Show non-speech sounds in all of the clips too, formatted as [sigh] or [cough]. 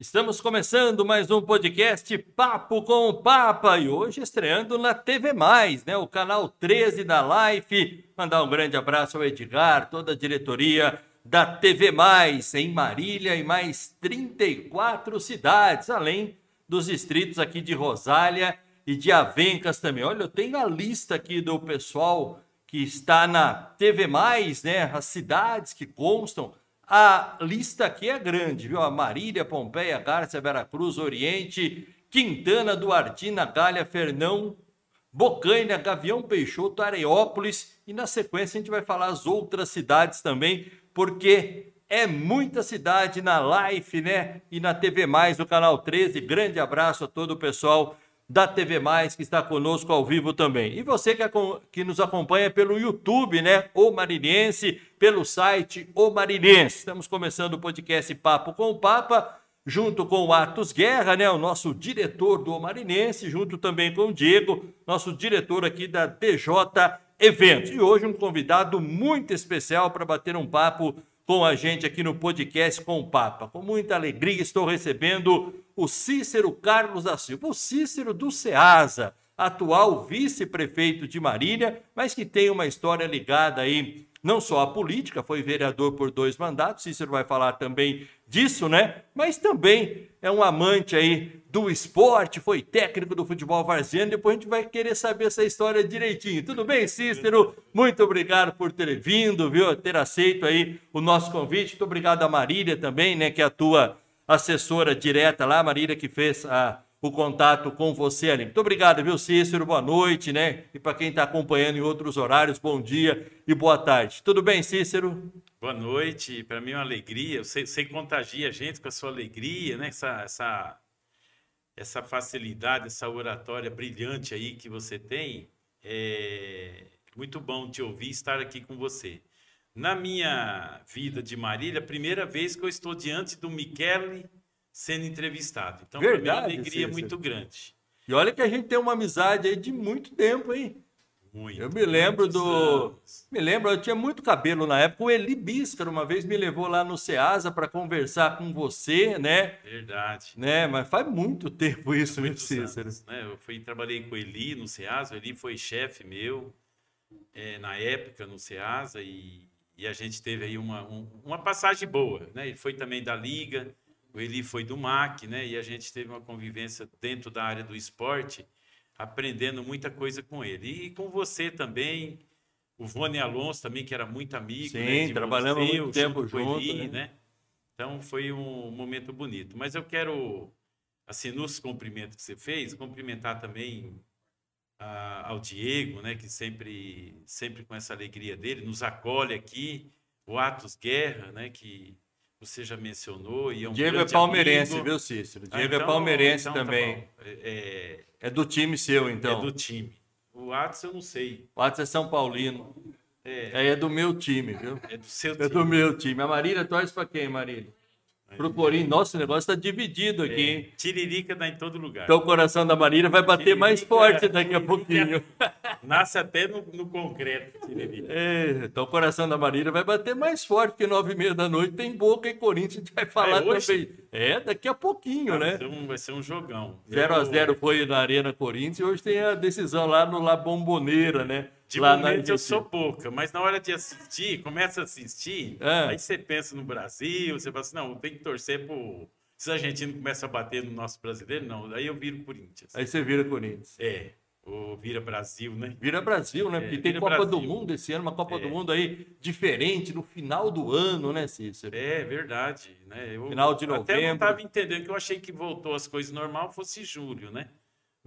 Estamos começando mais um podcast Papo com o Papa e hoje estreando na TV Mais, né? O canal 13 da Life. Mandar um grande abraço ao Edgar, toda a diretoria da TV Mais em Marília e mais 34 cidades, além dos distritos aqui de Rosália e de Avencas também. Olha, eu tenho a lista aqui do pessoal que está na TV Mais, né? As cidades que constam a lista aqui é grande, viu? A Marília, Pompeia, Gárcia, Veracruz, Oriente, Quintana, Duartina, Galha, Fernão, Bocaina, Gavião Peixoto, Areópolis e na sequência a gente vai falar as outras cidades também, porque é muita cidade na Life, né? E na TV Mais, no canal 13. Grande abraço a todo o pessoal da TV Mais que está conosco ao vivo também. E você que, que nos acompanha pelo YouTube, né? O Marinense, pelo site O Marinense. Estamos começando o podcast Papo com o Papa, junto com o Atos Guerra, né? O nosso diretor do o Marinense, junto também com o Diego, nosso diretor aqui da DJ Eventos. E hoje um convidado muito especial para bater um papo com a gente aqui no podcast com o Papa. Com muita alegria estou recebendo o Cícero Carlos da Silva, o Cícero do SEASA, atual vice-prefeito de Marília, mas que tem uma história ligada aí não só à política, foi vereador por dois mandatos, Cícero vai falar também disso, né? Mas também é um amante aí do esporte, foi técnico do futebol varziano, depois a gente vai querer saber essa história direitinho. Tudo bem, Cícero? Muito obrigado por ter vindo, viu? Ter aceito aí o nosso convite. Muito obrigado a Marília também, né, que é a tua assessora direta lá, Marília que fez a o contato com você ali. Muito obrigado, viu, Cícero? Boa noite, né? E para quem está acompanhando em outros horários, bom dia e boa tarde. Tudo bem, Cícero? Boa noite. Para mim é uma alegria. Você, você contagia a gente com a sua alegria, né? Essa, essa, essa facilidade, essa oratória brilhante aí que você tem. É muito bom te ouvir estar aqui com você. Na minha vida de Marília, primeira vez que eu estou diante do Michele sendo entrevistado. Então, Verdade, mim, é uma alegria Cícero. muito grande. E olha que a gente tem uma amizade aí de muito tempo, hein? Muito. Eu me lembro do. Anos. Me lembro, eu tinha muito cabelo na época. O Eli Biscar uma vez me levou lá no Ceasa para conversar com você, né? Verdade. Né? Mas faz muito tempo isso, meu Cícero. Anos, né? Eu fui, trabalhei com o Eli no Ceasa, o Eli foi chefe meu é, na época no Ceasa e, e a gente teve aí uma, um, uma passagem boa, né? Ele foi também da Liga. O Eli foi do MAC, né? E a gente teve uma convivência dentro da área do esporte, aprendendo muita coisa com ele. E com você também, o Vone Alonso também, que era muito amigo. Sim, né? trabalhamos muito tempo junto, Eli, né? né? Então foi um momento bonito. Mas eu quero, assim, nos cumprimentos que você fez, cumprimentar também a, ao Diego, né? Que sempre, sempre com essa alegria dele, nos acolhe aqui. O Atos Guerra, né? Que você já mencionou. E é um Diego é palmeirense, amigo. viu, Cícero? Ah, Diego ah, então, é palmeirense então, tá também. Tá é, é, do time seu, então. É do time. O Atos eu não sei. O Atos é São Paulino. É. é do meu time, viu? É do seu time. É do meu time. A Marília torce para quem, Marília? Pro Corinthians, nossa, o negócio está dividido aqui, é, hein? Tiririca dá em todo lugar. Então o coração da Marília vai bater tiririca, mais forte daqui a [laughs] pouquinho. Nasce até no, no concreto, Tiririca. É, então o coração da Marília vai bater mais forte, porque nove e meia da noite tem Boca e Corinthians, a gente vai falar é também. É, daqui a pouquinho, né? Vai ser um jogão. 0 a 0 foi na Arena Corinthians e hoje tem a decisão lá no La Bomboneira, né? De lá momento eu sou pouca, mas na hora de assistir, começa a assistir, é. aí você pensa no Brasil, você fala assim, não, tem que torcer pro... Se o argentino começa a bater no nosso brasileiro, não, aí eu viro Corinthians. Aí você vira Corinthians. É, ou vira Brasil, né? Vira Brasil, né? É, Porque tem Copa Brasil. do Mundo esse ano, uma Copa é. do Mundo aí diferente no final do ano, né, Cícero? É, verdade. Né? Eu, final de novembro. Até não estava entendendo que eu achei que voltou as coisas normal fosse julho, né?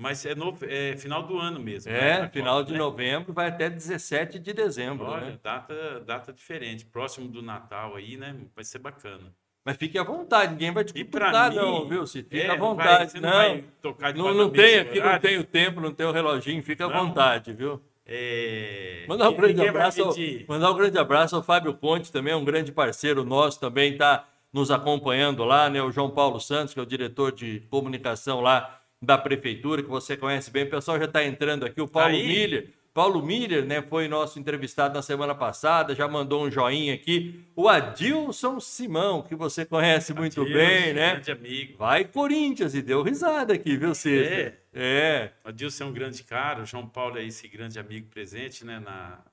Mas é, no, é final do ano mesmo. É, né? final Copa, de né? novembro vai até 17 de dezembro. Olha, né? data, data diferente. Próximo do Natal aí, né? Vai ser bacana. Mas fique à vontade, ninguém vai te cutucar, não, viu? Se fica é, à vontade. Vai, não, não, não, não tem aqui, não tem o tempo, não tem o reloginho, fica à vontade, viu? É... Mandar, um grande abraço ao, mandar um grande abraço ao Fábio Conte, também um grande parceiro nosso, também está nos acompanhando lá, né? O João Paulo Santos, que é o diretor de comunicação lá da prefeitura, que você conhece bem. O pessoal já está entrando aqui. O Paulo Milha. Paulo Miller, né, foi nosso entrevistado na semana passada, já mandou um joinha aqui. O Adilson Simão, que você conhece muito Adilson, bem, né? Grande amigo. Vai Corinthians e deu risada aqui, viu, Cícero? É. É. O Adilson é um grande cara, o João Paulo é esse grande amigo presente, né, na,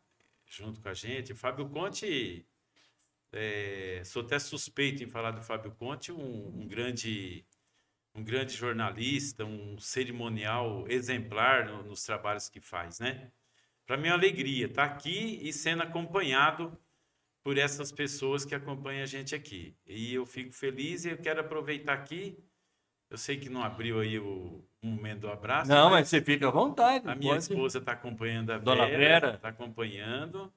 junto com a gente. Fábio Conte, é, sou até suspeito em falar do Fábio Conte, um, um grande um grande jornalista, um cerimonial exemplar no- nos trabalhos que faz, né? Para mim é uma alegria estar aqui e sendo acompanhado por essas pessoas que acompanham a gente aqui. E eu fico feliz e eu quero aproveitar aqui. Eu sei que não abriu aí o, momento do abraço. Não, mas você fica à vontade. a minha pode. esposa está acompanhando a Dona Vera. Está acompanhando.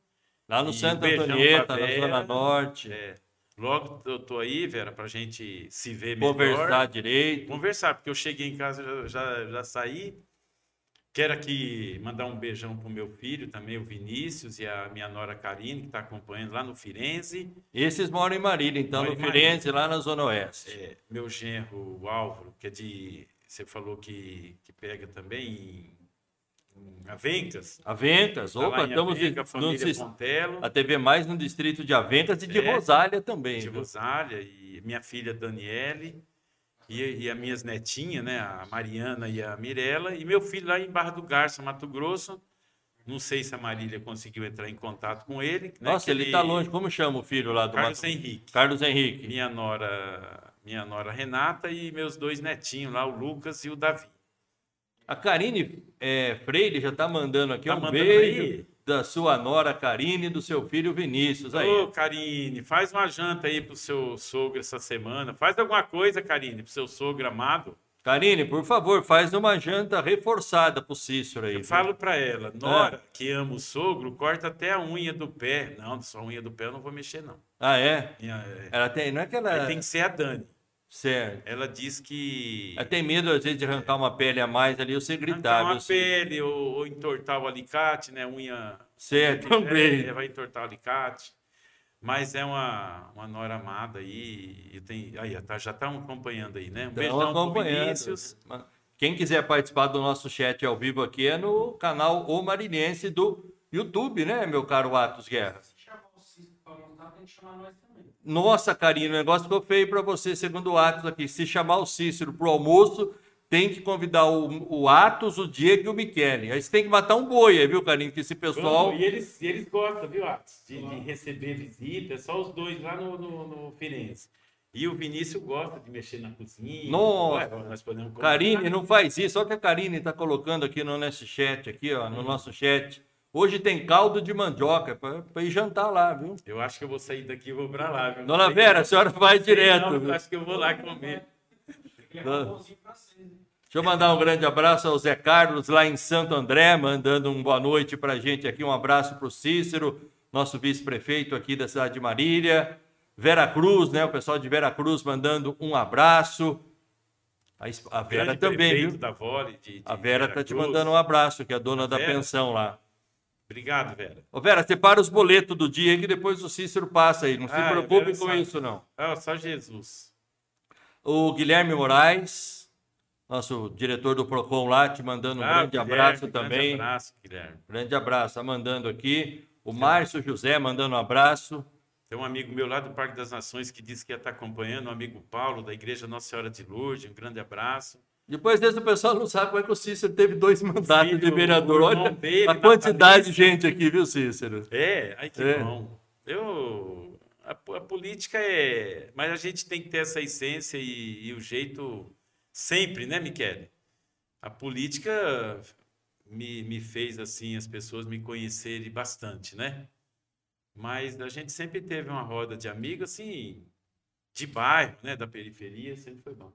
Lá no E Santa beijão Antonieta, na. Zona Norte. É, logo eu tô aí, Vera, para a gente se ver melhor. Conversar direito. Conversar, porque eu cheguei em casa, já, já, já saí. Quero aqui mandar um beijão pro meu filho também, o Vinícius, e a minha nora Karine, que está acompanhando lá no Firenze. Esses moram em Marília, então, Moram no Marília. Firenze, lá na Zona Oeste. É, meu genro, o Álvaro, que é de. Você falou que, que pega também Avencas. Avencas, Tá opa, estamos Avencas, em- a no, a TV mais no distrito de Avencas e de É, Rosália também. de viu? Rosália e minha filha Daniele e, e as minhas netinhas, né, a Mariana e a Mirella e meu filho lá em Barra do Garça, Mato Grosso. Não sei se a Marília conseguiu entrar em contato com ele. né, Nossa, ele está longe. Como chama o filho lá do Carlos Mato- Henrique. Carlos Henrique. Minha nora, minha nora Renata e meus dois netinhos lá, o Lucas e o Davi. A Karine é, Freire já está mandando aqui Tá um beijo aí? da sua nora Karine e do seu filho Vinícius. Aí. Ô, Karine, faz uma janta aí pro seu sogro essa semana. Faz alguma coisa, Karine, pro seu sogro amado. Karine, por favor, faz uma janta reforçada pro Cícero aí. Eu viu? falo pra ela, Nora, que ama o sogro, corta até a unha do pé. Não, só a unha do pé eu não vou mexer, não. Ah, é? Minha- é, Ela tem, não é que ela... aí tem que ser a Dani. Certo. Ela diz que Ela tem medo, às vezes, de arrancar uma pele a mais ali, você gritar. arrancar uma pele ou, ou entortar o alicate, né? Unha. Certo, [laughs] também. É, vai entortar o alicate. Mas é uma, uma nora amada aí. E tem, aí tá, já estão acompanhando aí, né? Um beijão pro acompanhando. Vinícius. Quem quiser participar do nosso chat ao vivo aqui é no canal O Marinense do YouTube, né, meu caro Atos Guerra? Se chamar o Cisco pra montar, tem que chamar nós também. Nossa, Karine, o negócio ficou feio para você, segundo o Atos aqui. Se chamar o Cícero pro almoço, tem que convidar o, o Atos, o Diego e o Michele. Aí você tem que matar um boi aí, viu, Karine? Que esse pessoal... E eles, e eles gostam, viu, Atos? De, de receber visita, é só os dois lá no, no, no Firenze. E o Vinícius gosta de mexer na cozinha. Nossa. Ué, nós podemos Karine, não faz isso. Olha o que a Karine está colocando aqui no nosso chat, aqui, ó, no nosso chat. Hoje tem caldo de mandioca para ir jantar lá, viu? Eu acho que eu vou sair daqui e vou pra lá, viu? Dona Vera, a senhora vai sei direto. não, acho que eu vou lá comer. Deixa eu mandar um grande abraço ao Zé Carlos lá em Santo André, mandando um boa noite para a gente aqui. Um abraço para o Cícero, nosso vice-prefeito aqui da cidade de Marília. Vera Cruz, né? O pessoal de Vera Cruz mandando um abraço. A, a Vera Grande também, viu? da Vole, de, de A Vera tá te mandando um abraço, que é a dona da Vera? pensão lá. Obrigado, Vera. Ô Vera, separa os boletos do dia que depois o Cícero passa aí. Não se Ah, a preocupe com sabe. isso, não. Ah, só Jesus. O Guilherme Moraes, nosso diretor do PROCON lá, te mandando um Ah, grande Guilherme, abraço grande também. abraço, Guilherme. Grande abraço, tá mandando aqui. O Márcio José mandando um abraço. Tem um amigo meu lá do Parque das Nações que disse que ia estar acompanhando, um amigo Paulo, da Igreja Nossa Senhora de Lourdes. Um grande abraço. Depois desse, o pessoal não sabe como é que o Cícero teve dois mandatos de Filho, vereador. o Olha dele, a quantidade de gente aqui, viu, Cícero? É, ai que É. bom. Eu, a, a política é. Mas a gente tem que ter essa essência e, e o jeito sempre, né, Michele? A política me, me fez assim as pessoas me conhecerem bastante, né? Mas a gente sempre teve uma roda de amigos, assim, de bairro, né? Da periferia, sempre foi bom.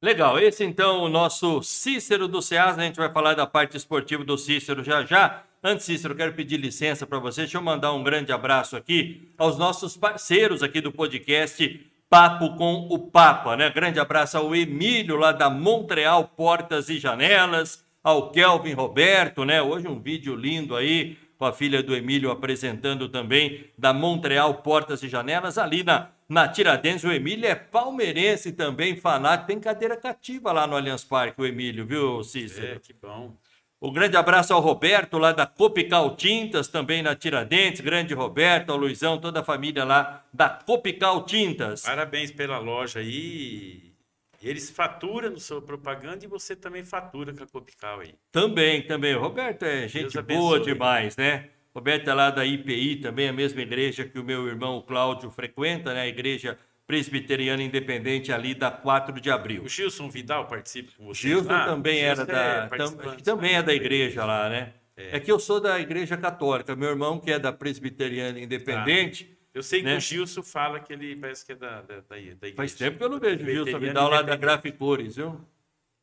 Legal, esse então o nosso Cícero do Ceasa. A gente vai falar da parte esportiva do Cícero já já. Antes, Cícero, quero pedir licença para você. Deixa eu mandar um grande abraço aqui aos nossos parceiros aqui do podcast Papo com o Papa, né? Grande abraço ao Emílio lá da Montreal Portas e Janelas, ao Kelvin Roberto, né? Hoje um vídeo lindo aí com a filha do Emílio apresentando também da Montreal Portas e Janelas ali na na Tiradentes, o Emílio é palmeirense também, fanático. Tem cadeira cativa lá no Allianz Parque, o Emílio, viu, Cícero? É, que bom. Um grande abraço ao Roberto, lá da Copical Tintas, também na Tiradentes. Grande Roberto, ao Luizão, toda a família lá da Copical Tintas. Parabéns pela loja aí. Eles faturam no seu propaganda e você também fatura com a Copical aí. Também, também. O Roberto é gente boa demais, né? Roberto é lá da IPI, também a mesma igreja que o meu irmão Cláudio frequenta, né? A igreja presbiteriana independente ali da 4 de abril. O Gilson Vidal participa com você? Gilson Ah, também o era Gilson da. é tam- também é da igreja lá, né? É. que eu sou da igreja católica. Meu irmão, que é da presbiteriana independente, Eu sei que né? o Gilson fala que ele parece que é da, da, da, igreja. faz tempo que eu não vejo o Gilson Vidal lá da. Graficores, viu?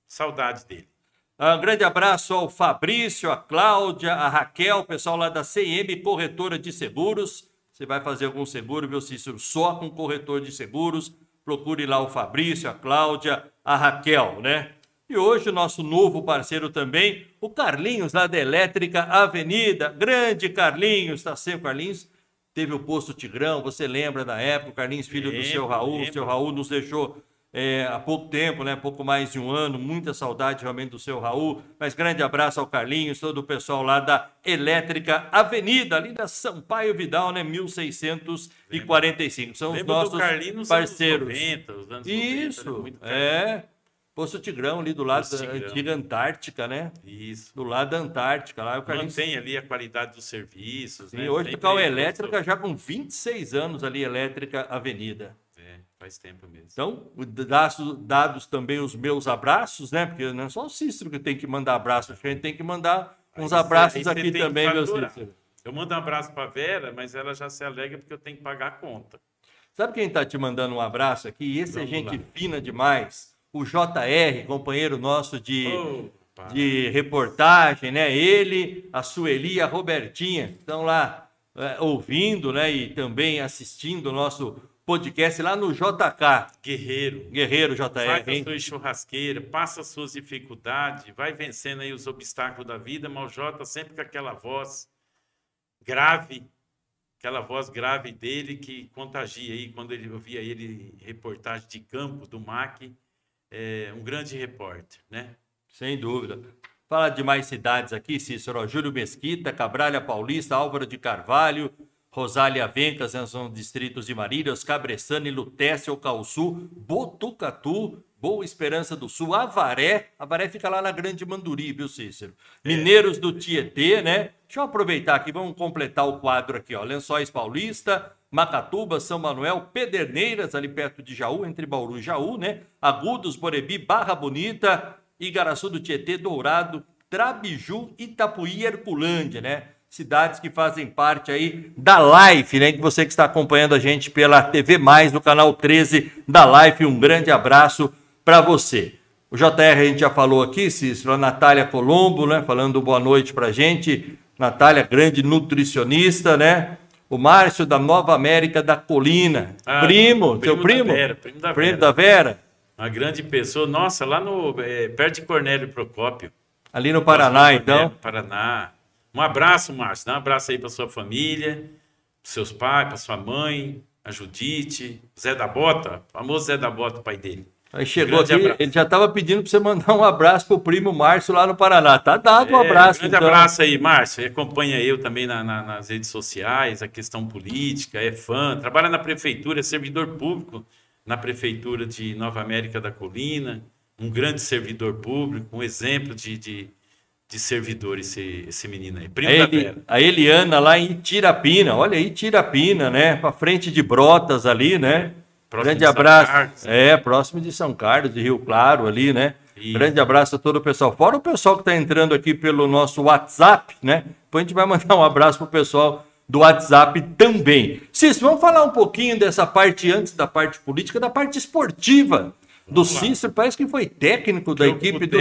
Saudade dele. Um grande abraço ao Fabrício, a Cláudia, a Raquel, o pessoal lá da CM Corretora de Seguros. Você vai fazer algum seguro, viu, Cícero? Só com corretor de seguros. Procure lá o Fabrício, a Cláudia, a Raquel, né? E hoje o nosso novo parceiro também, o Carlinhos, lá da Elétrica Avenida. Grande Carlinhos, tá sempre Carlinhos. Teve o posto Tigrão, você lembra da época, Carlinhos, filho do Lembro, seu Raul. O seu Raul nos deixou é, há pouco tempo, né? Pouco mais de um ano. Muita saudade realmente do seu Raul. Mas grande abraço ao Carlinhos, todo o pessoal lá da Elétrica Avenida, ali da Sampaio Vidal, né? 1645. São os Lembro nossos do Carlinhos parceiros. anos 90, os anos 90, era Isso, muito é. Poço Tigrão, ali do lado Poço da Tigrão. antiga Antártica, né? Isso. Do lado da Antártica, lá o Carlinhos. Mantém ali a qualidade dos serviços. Sim, né? hoje Sempre tocar o. Elétrica já com 26 anos ali, Elétrica Avenida. É, faz tempo mesmo. Então, dados, dados também os meus abraços, né? Porque não é só o Cícero que tem que mandar que a gente tem que mandar uns Aí abraços aí aqui também, meu. Cícero. Eu mando um abraço para Vera, mas ela já se alegra porque eu tenho que pagar a conta. Sabe quem está te mandando um abraço aqui? Esse é Vamos gente lá. fina demais. O JR, companheiro nosso de, Opa. de reportagem, né? Ele, a Sueli a Robertinha estão lá é, ouvindo, né? E também assistindo o nosso podcast lá no JK. Guerreiro. Guerreiro JR, a hein? sua churrasqueira, passa as suas dificuldades, vai vencendo aí os obstáculos da vida, mas o Jota sempre com aquela voz grave, aquela voz grave dele que contagia aí, quando ele, eu via ele em reportagem de campo do MAC, é, um grande repórter, né? Sem dúvida. Fala de mais cidades aqui, Cícero. Júlio Mesquita, Cabralha Paulista, Álvaro de Carvalho, Rosália Vencas, são distritos de Marília, Oscar Bressani, Lutécio, Calçu, Botucatu, Boa Esperança do Sul, Avaré. Avaré fica lá na Grande Manduri, viu, Cícero? Mineiros do Tietê, né? Deixa eu aproveitar aqui, vamos completar o quadro aqui, ó. Lençóis Paulista, Macatuba, São Manuel, Pederneiras, ali perto de Jaú, entre Bauru e Jaú, né? Agudos, Borebi, Barra Bonita, Igaraçu do Tietê, Dourado, Trabiju, Itapuí e Herculândia, né? Cidades que fazem parte aí da Life, né? Que você que está acompanhando a gente pela TV Mais, no canal 13 da Life, um grande abraço para você. O JR a gente já falou aqui, Cícero, a Natália Colombo, né? Falando boa noite pra gente. Natália, grande nutricionista, né? O Márcio da Nova América da Colina. Ah, primo, seu da primo? Vera, primo da Primo Vera. da Vera? Uma grande pessoa. Nossa, lá no é, perto de Cornélio Procópio. Ali no Paraná, então. Paraná. Um abraço, Márcio. Dá um abraço aí para sua família, pros seus pais, para sua mãe, a Judite, Zé da Bota, famoso Zé da Bota, pai dele. Aí chegou Grande aqui, abraço. ele já estava pedindo para você mandar um abraço pro primo Márcio lá no Paraná. Tá dado um É, abraço, grande então. abraço aí, Márcio. Acompanha eu também na- na- nas redes sociais, a questão política, é fã, trabalha na prefeitura, é servidor público na prefeitura de Nova América da Colina, um grande servidor público, um exemplo de, de, de servidor esse, esse menino aí. Primo A, Eli- a Eliana lá em Tirapina, olha aí, Tirapina, né? Pra frente de Brotas ali, né? Próximo Grande abraço. Carlos. É, próximo de São Carlos, de Rio Claro ali, né? Isso. Grande abraço a todo o pessoal. Fora o pessoal que está entrando aqui pelo nosso WhatsApp, né? Depois a gente vai mandar um abraço pro pessoal do WhatsApp também. Cícero, vamos falar um pouquinho dessa parte antes da parte política, da parte esportiva do. Cícero. Parece que foi técnico da equipe do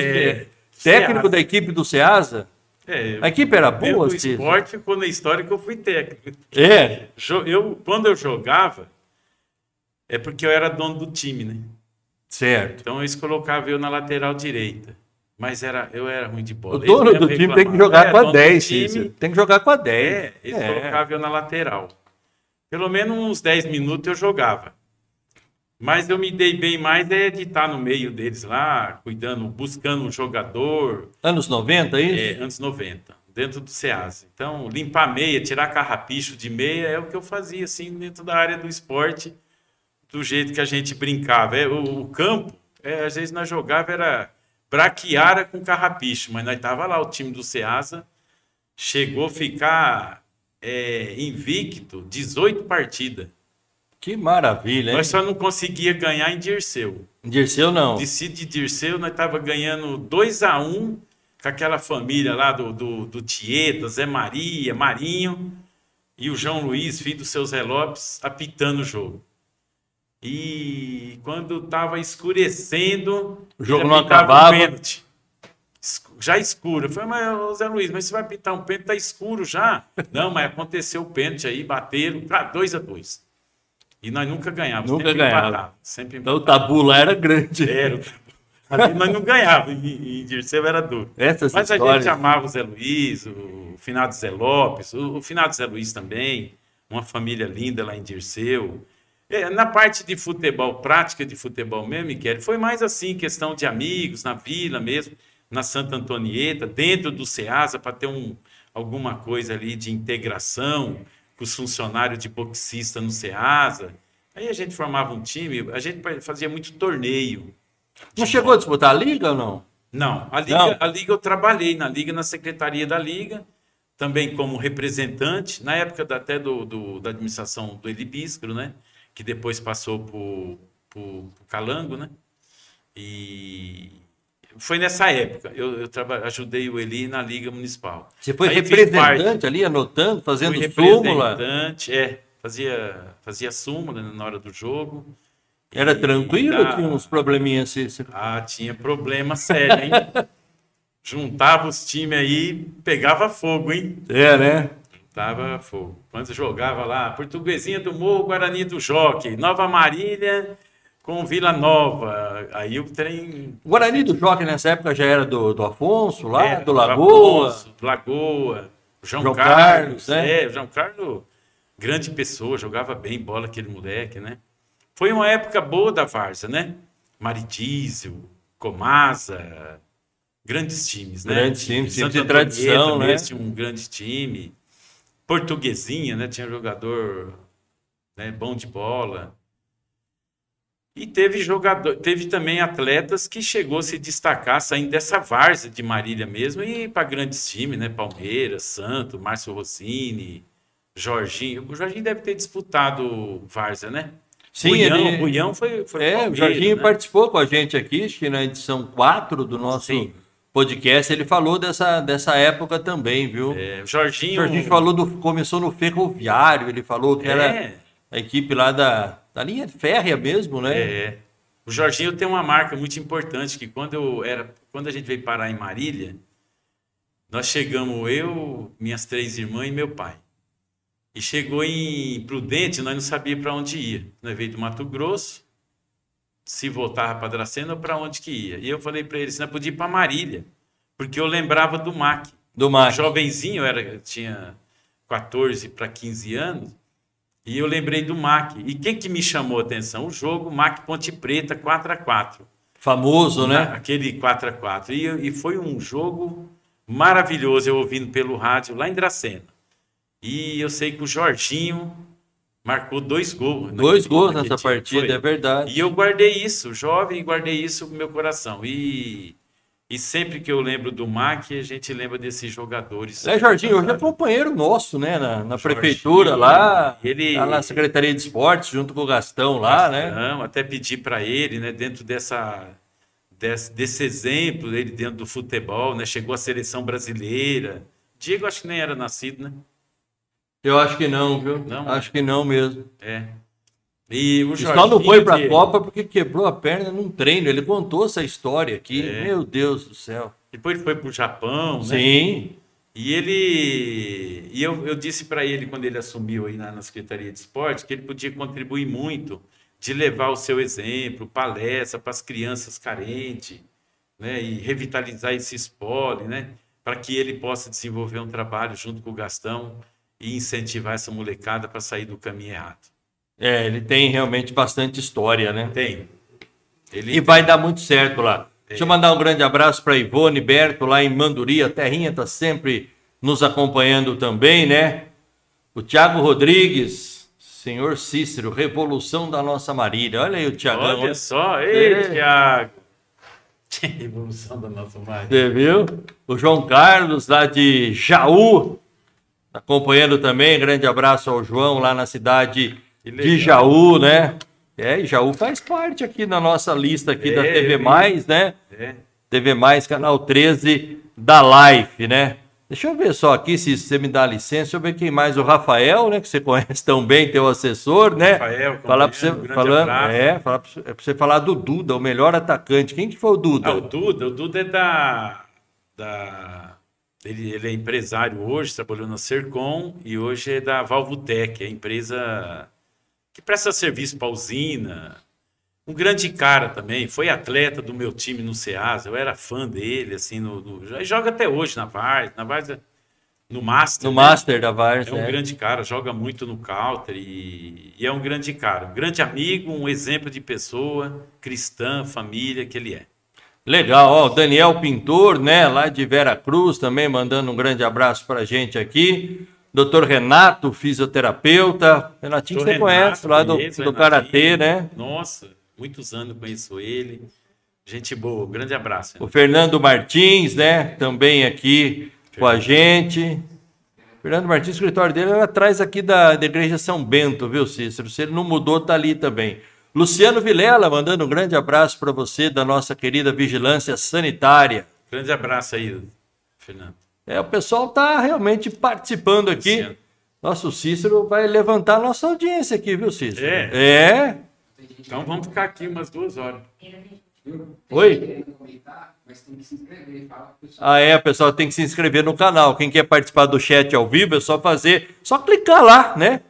técnico Ceasa. da equipe do Ceasa. É, A equipe era boa, do esporte ficou na história que eu fui técnico. É, Eu, quando eu jogava, é porque eu era dono do time, né? certo. Então eles colocavam eu na lateral direita. Mas era, eu era ruim de bola. O Eles dono do time tem que jogar É, com a dono do 10, time, Cícero. Tem que jogar com a 10. É, eles É. colocavam eu na lateral. Pelo menos uns 10 minutos eu jogava. Mas eu me dei bem mais é de estar no meio deles lá, cuidando, buscando um jogador, Anos 90, é é, isso? anos 90, dentro do SEASA. Então, limpar meia, tirar carrapicho de meia é o que eu fazia, assim, dentro da área do esporte, do jeito que a gente brincava. É, o, o campo, é, às vezes nós jogava, era braquiara com carrapicho, mas nós tava lá, o time do SEASA chegou a ficar é, invicto 18 partidas. Que maravilha, hein? Nós só não conseguia ganhar em Dirceu. Dirceu não. De de Dirceu, nós tava ganhando 2 a 1 com aquela família lá do, do, do Tieta, Zé Maria, Marinho e o João Luiz, filho do seu Zé Lopes, apitando o jogo. E quando tava escurecendo, O jogo não apitava um acabava. pênalti. Já escuro. Eu falei, mas Zé Luiz, mas você vai apitar um pênalti, tá escuro já. [laughs] Não, mas aconteceu o pênalti aí, bateram para 2 a 2 E nós nunca ganhávamos. Nunca sempre ganhava. empatava, Sempre Então o tabu lá era grande. era. Ali nós não ganhávamos, e, e Dirceu era duro. Essas Mas a histórias. gente amava o Zé Luiz, o finado Zé Lopes, o, o finado Zé Luiz também, uma família linda lá em Dirceu. É, na parte de futebol, prática de futebol mesmo, Miquel, foi mais assim, questão de amigos, na vila mesmo, na Santa Antonieta, dentro do SEASA, para ter um, alguma coisa ali de integração com os funcionários de boxista no SEASA. Aí a gente formava um time, a gente fazia muito torneio. Não chegou a disputar a liga ou não? Não, a liga, Não. a liga eu trabalhei na liga, na secretaria da liga, também como representante, na época da- até do, do- da administração do Eli Biscro, né? Que depois passou por, por, por Calango, né? E foi nessa época, eu, eu traba- ajudei o Eli na liga municipal. Você foi Aí representante parte. ali, anotando, fazendo Fui súmula. representante, é, fazia, fazia súmula na hora do jogo. Era E tranquilo ou tinha uns probleminhas assim? assim? Ah, tinha problema sério, hein? [laughs] Juntava os times aí, pegava fogo, hein? É, né? Juntava fogo. Quando jogava lá, Portuguesinha do Morro, Guarani do Jockey, Nova Marília com Vila Nova. Aí o trem. O Guarani do Jockey nessa época já era do, do Afonso, lá, É, do Lagoa. Afonso, do Lagoa. João, João Carlos. Carlos, né? É, o João Carlos, grande pessoa, jogava bem bola aquele moleque, né? Foi uma época boa da Varsa, né? Maridísio, Comasa, grandes times, né? Grandes times, times de tradição, né? Tinha um grande time. Portuguesinha, né? Tinha jogador né, bom de bola. E teve jogador, teve também atletas que chegou a se destacar saindo dessa várzea de Marília mesmo e para grandes times, né? Palmeiras, Santo, Márcio Rossini, Jorginho. O Jorginho deve ter disputado várzea, né? Sim, Buião, ele- Buião foi, foi É, o Jorginho né? participou com a gente aqui, acho que na edição 4 do nosso Sim. podcast, ele falou dessa, dessa época também, viu? É, o O Jorginho, Jorginho falou do, começou no ferroviário, ele falou que era é, a equipe lá da, da linha férrea mesmo, né? É. O Jorginho tem uma marca muito importante que quando eu era, quando a gente veio parar em Marília, nós chegamos eu, minhas três irmãs e meu pai. E chegou em Prudente, nós não sabíamos para onde ia. Nós veio do Mato Grosso, se voltava para Dracena ou para onde que ia. E eu falei para eles, nós podíamos ir para Marília, porque eu lembrava do MAC. Do Mar. Jovenzinho, eu era, tinha 14 para 15 anos, e eu lembrei do MAC. E quem que me chamou a atenção? O jogo MAC Ponte Preta 4 a 4 Famoso, né? Aquele 4 a 4 e, e foi um jogo maravilhoso, eu ouvindo pelo rádio lá em Dracena. E eu sei que o Jorginho marcou dois gols. Dois gols nessa partida, Foi. é verdade. E eu guardei isso, jovem, guardei isso no meu coração. E, e sempre que eu lembro do MAC, a gente lembra desses jogadores. É, Jorginho, hoje é companheiro nosso, né? Na, na Jorginho, prefeitura lá, ele- tá na Secretaria de Esportes, junto com o Gastão lá, né? Não, até pedir para ele, né, dentro dessa desse, desse exemplo ele dentro do futebol, né, chegou à seleção brasileira. Diego acho que nem era nascido, né? Eu acho que não, viu? Não, acho que não mesmo. É. E o E Só não Jorginho foi pra de- Copa porque quebrou a perna num treino. Ele contou essa história aqui. É. Meu Deus do céu. Depois ele foi pro Japão, né? Sim. E ele. E eu, eu disse para ele, quando ele assumiu aí na, na Secretaria de Esporte, que ele podia contribuir muito de levar o seu exemplo, palestra para as crianças carentes, né? E revitalizar esse esporte, né? Para que ele possa desenvolver um trabalho junto com o Gastão e incentivar essa molecada para sair do caminho errado. É, ele tem realmente bastante história, né? Tem. Ele E vai dar muito certo lá. Deixa eu mandar um grande abraço para Ivone Berto, lá em Manduri. A Terrinha está sempre nos acompanhando também, né? O Tiago Rodrigues, senhor Cícero, revolução da nossa Marília. Olha aí o Tiagão. Olha só, ei, É. Thiago. [laughs] Evolução da nossa marca. Você viu? O João Carlos, lá de Jaú, acompanhando também. Grande abraço ao João, lá na cidade de. Jaú, né? É, Jaú faz parte aqui na nossa lista aqui da É, TV vi. Mais, né? É. TV Mais, canal 13 da Life, né? Deixa eu ver só aqui se você me dá licença, deixa eu ver quem mais. O Rafael, né? Que você [laughs] conhece tão bem, teu assessor, né? Rafael, falar pra você, grande falando, abraço. é, falar pra é pra você falar do Duda, o melhor atacante. Quem que foi o Duda? Ah, o Duda, o Duda é da. da ele, ele é empresário hoje, trabalhou na Sercom e hoje é da Valvutec, a empresa que presta serviço para usina. Um grande cara também, foi atleta do meu time no Ceasa, eu era fã dele, assim, no, no- joga até hoje na Vars, na Vars, no Master. no né? Master da Vars, É um né? grande cara, joga muito no counter e, e é um grande cara, um grande amigo, um exemplo de pessoa, cristã, família que ele é. Legal, ó, o Daniel Pintor, né, lá de Vera Cruz, também mandando um grande abraço pra gente aqui. Doutor Renato, fisioterapeuta. Renatinho que você Doutor conhece Renato, lá do, conheço, do. Karatê, né? Nossa, muitos anos conheço ele. Gente boa, um grande abraço. O Fernando Martins, né, também aqui com a gente. Fernando Martins, o escritório dele era atrás aqui da, da Igreja São Bento, viu, Cícero? Se ele não mudou, tá ali também. Luciano Vilela, mandando um grande abraço para você da nossa querida Vigilância Sanitária. Grande abraço aí, Fernando. É, o pessoal tá realmente participando aqui. Luciano. Nossa, o Cícero vai levantar a nossa audiência aqui, viu, Cícero? É? É. Então vamos ficar aqui umas duas horas. Oi? Querendo comentar, mas tem que se inscrever. Fala pro pessoal. Ah, é, o pessoal tem que se inscrever no canal. Quem quer participar do chat ao vivo é só fazer, só clicar lá, né?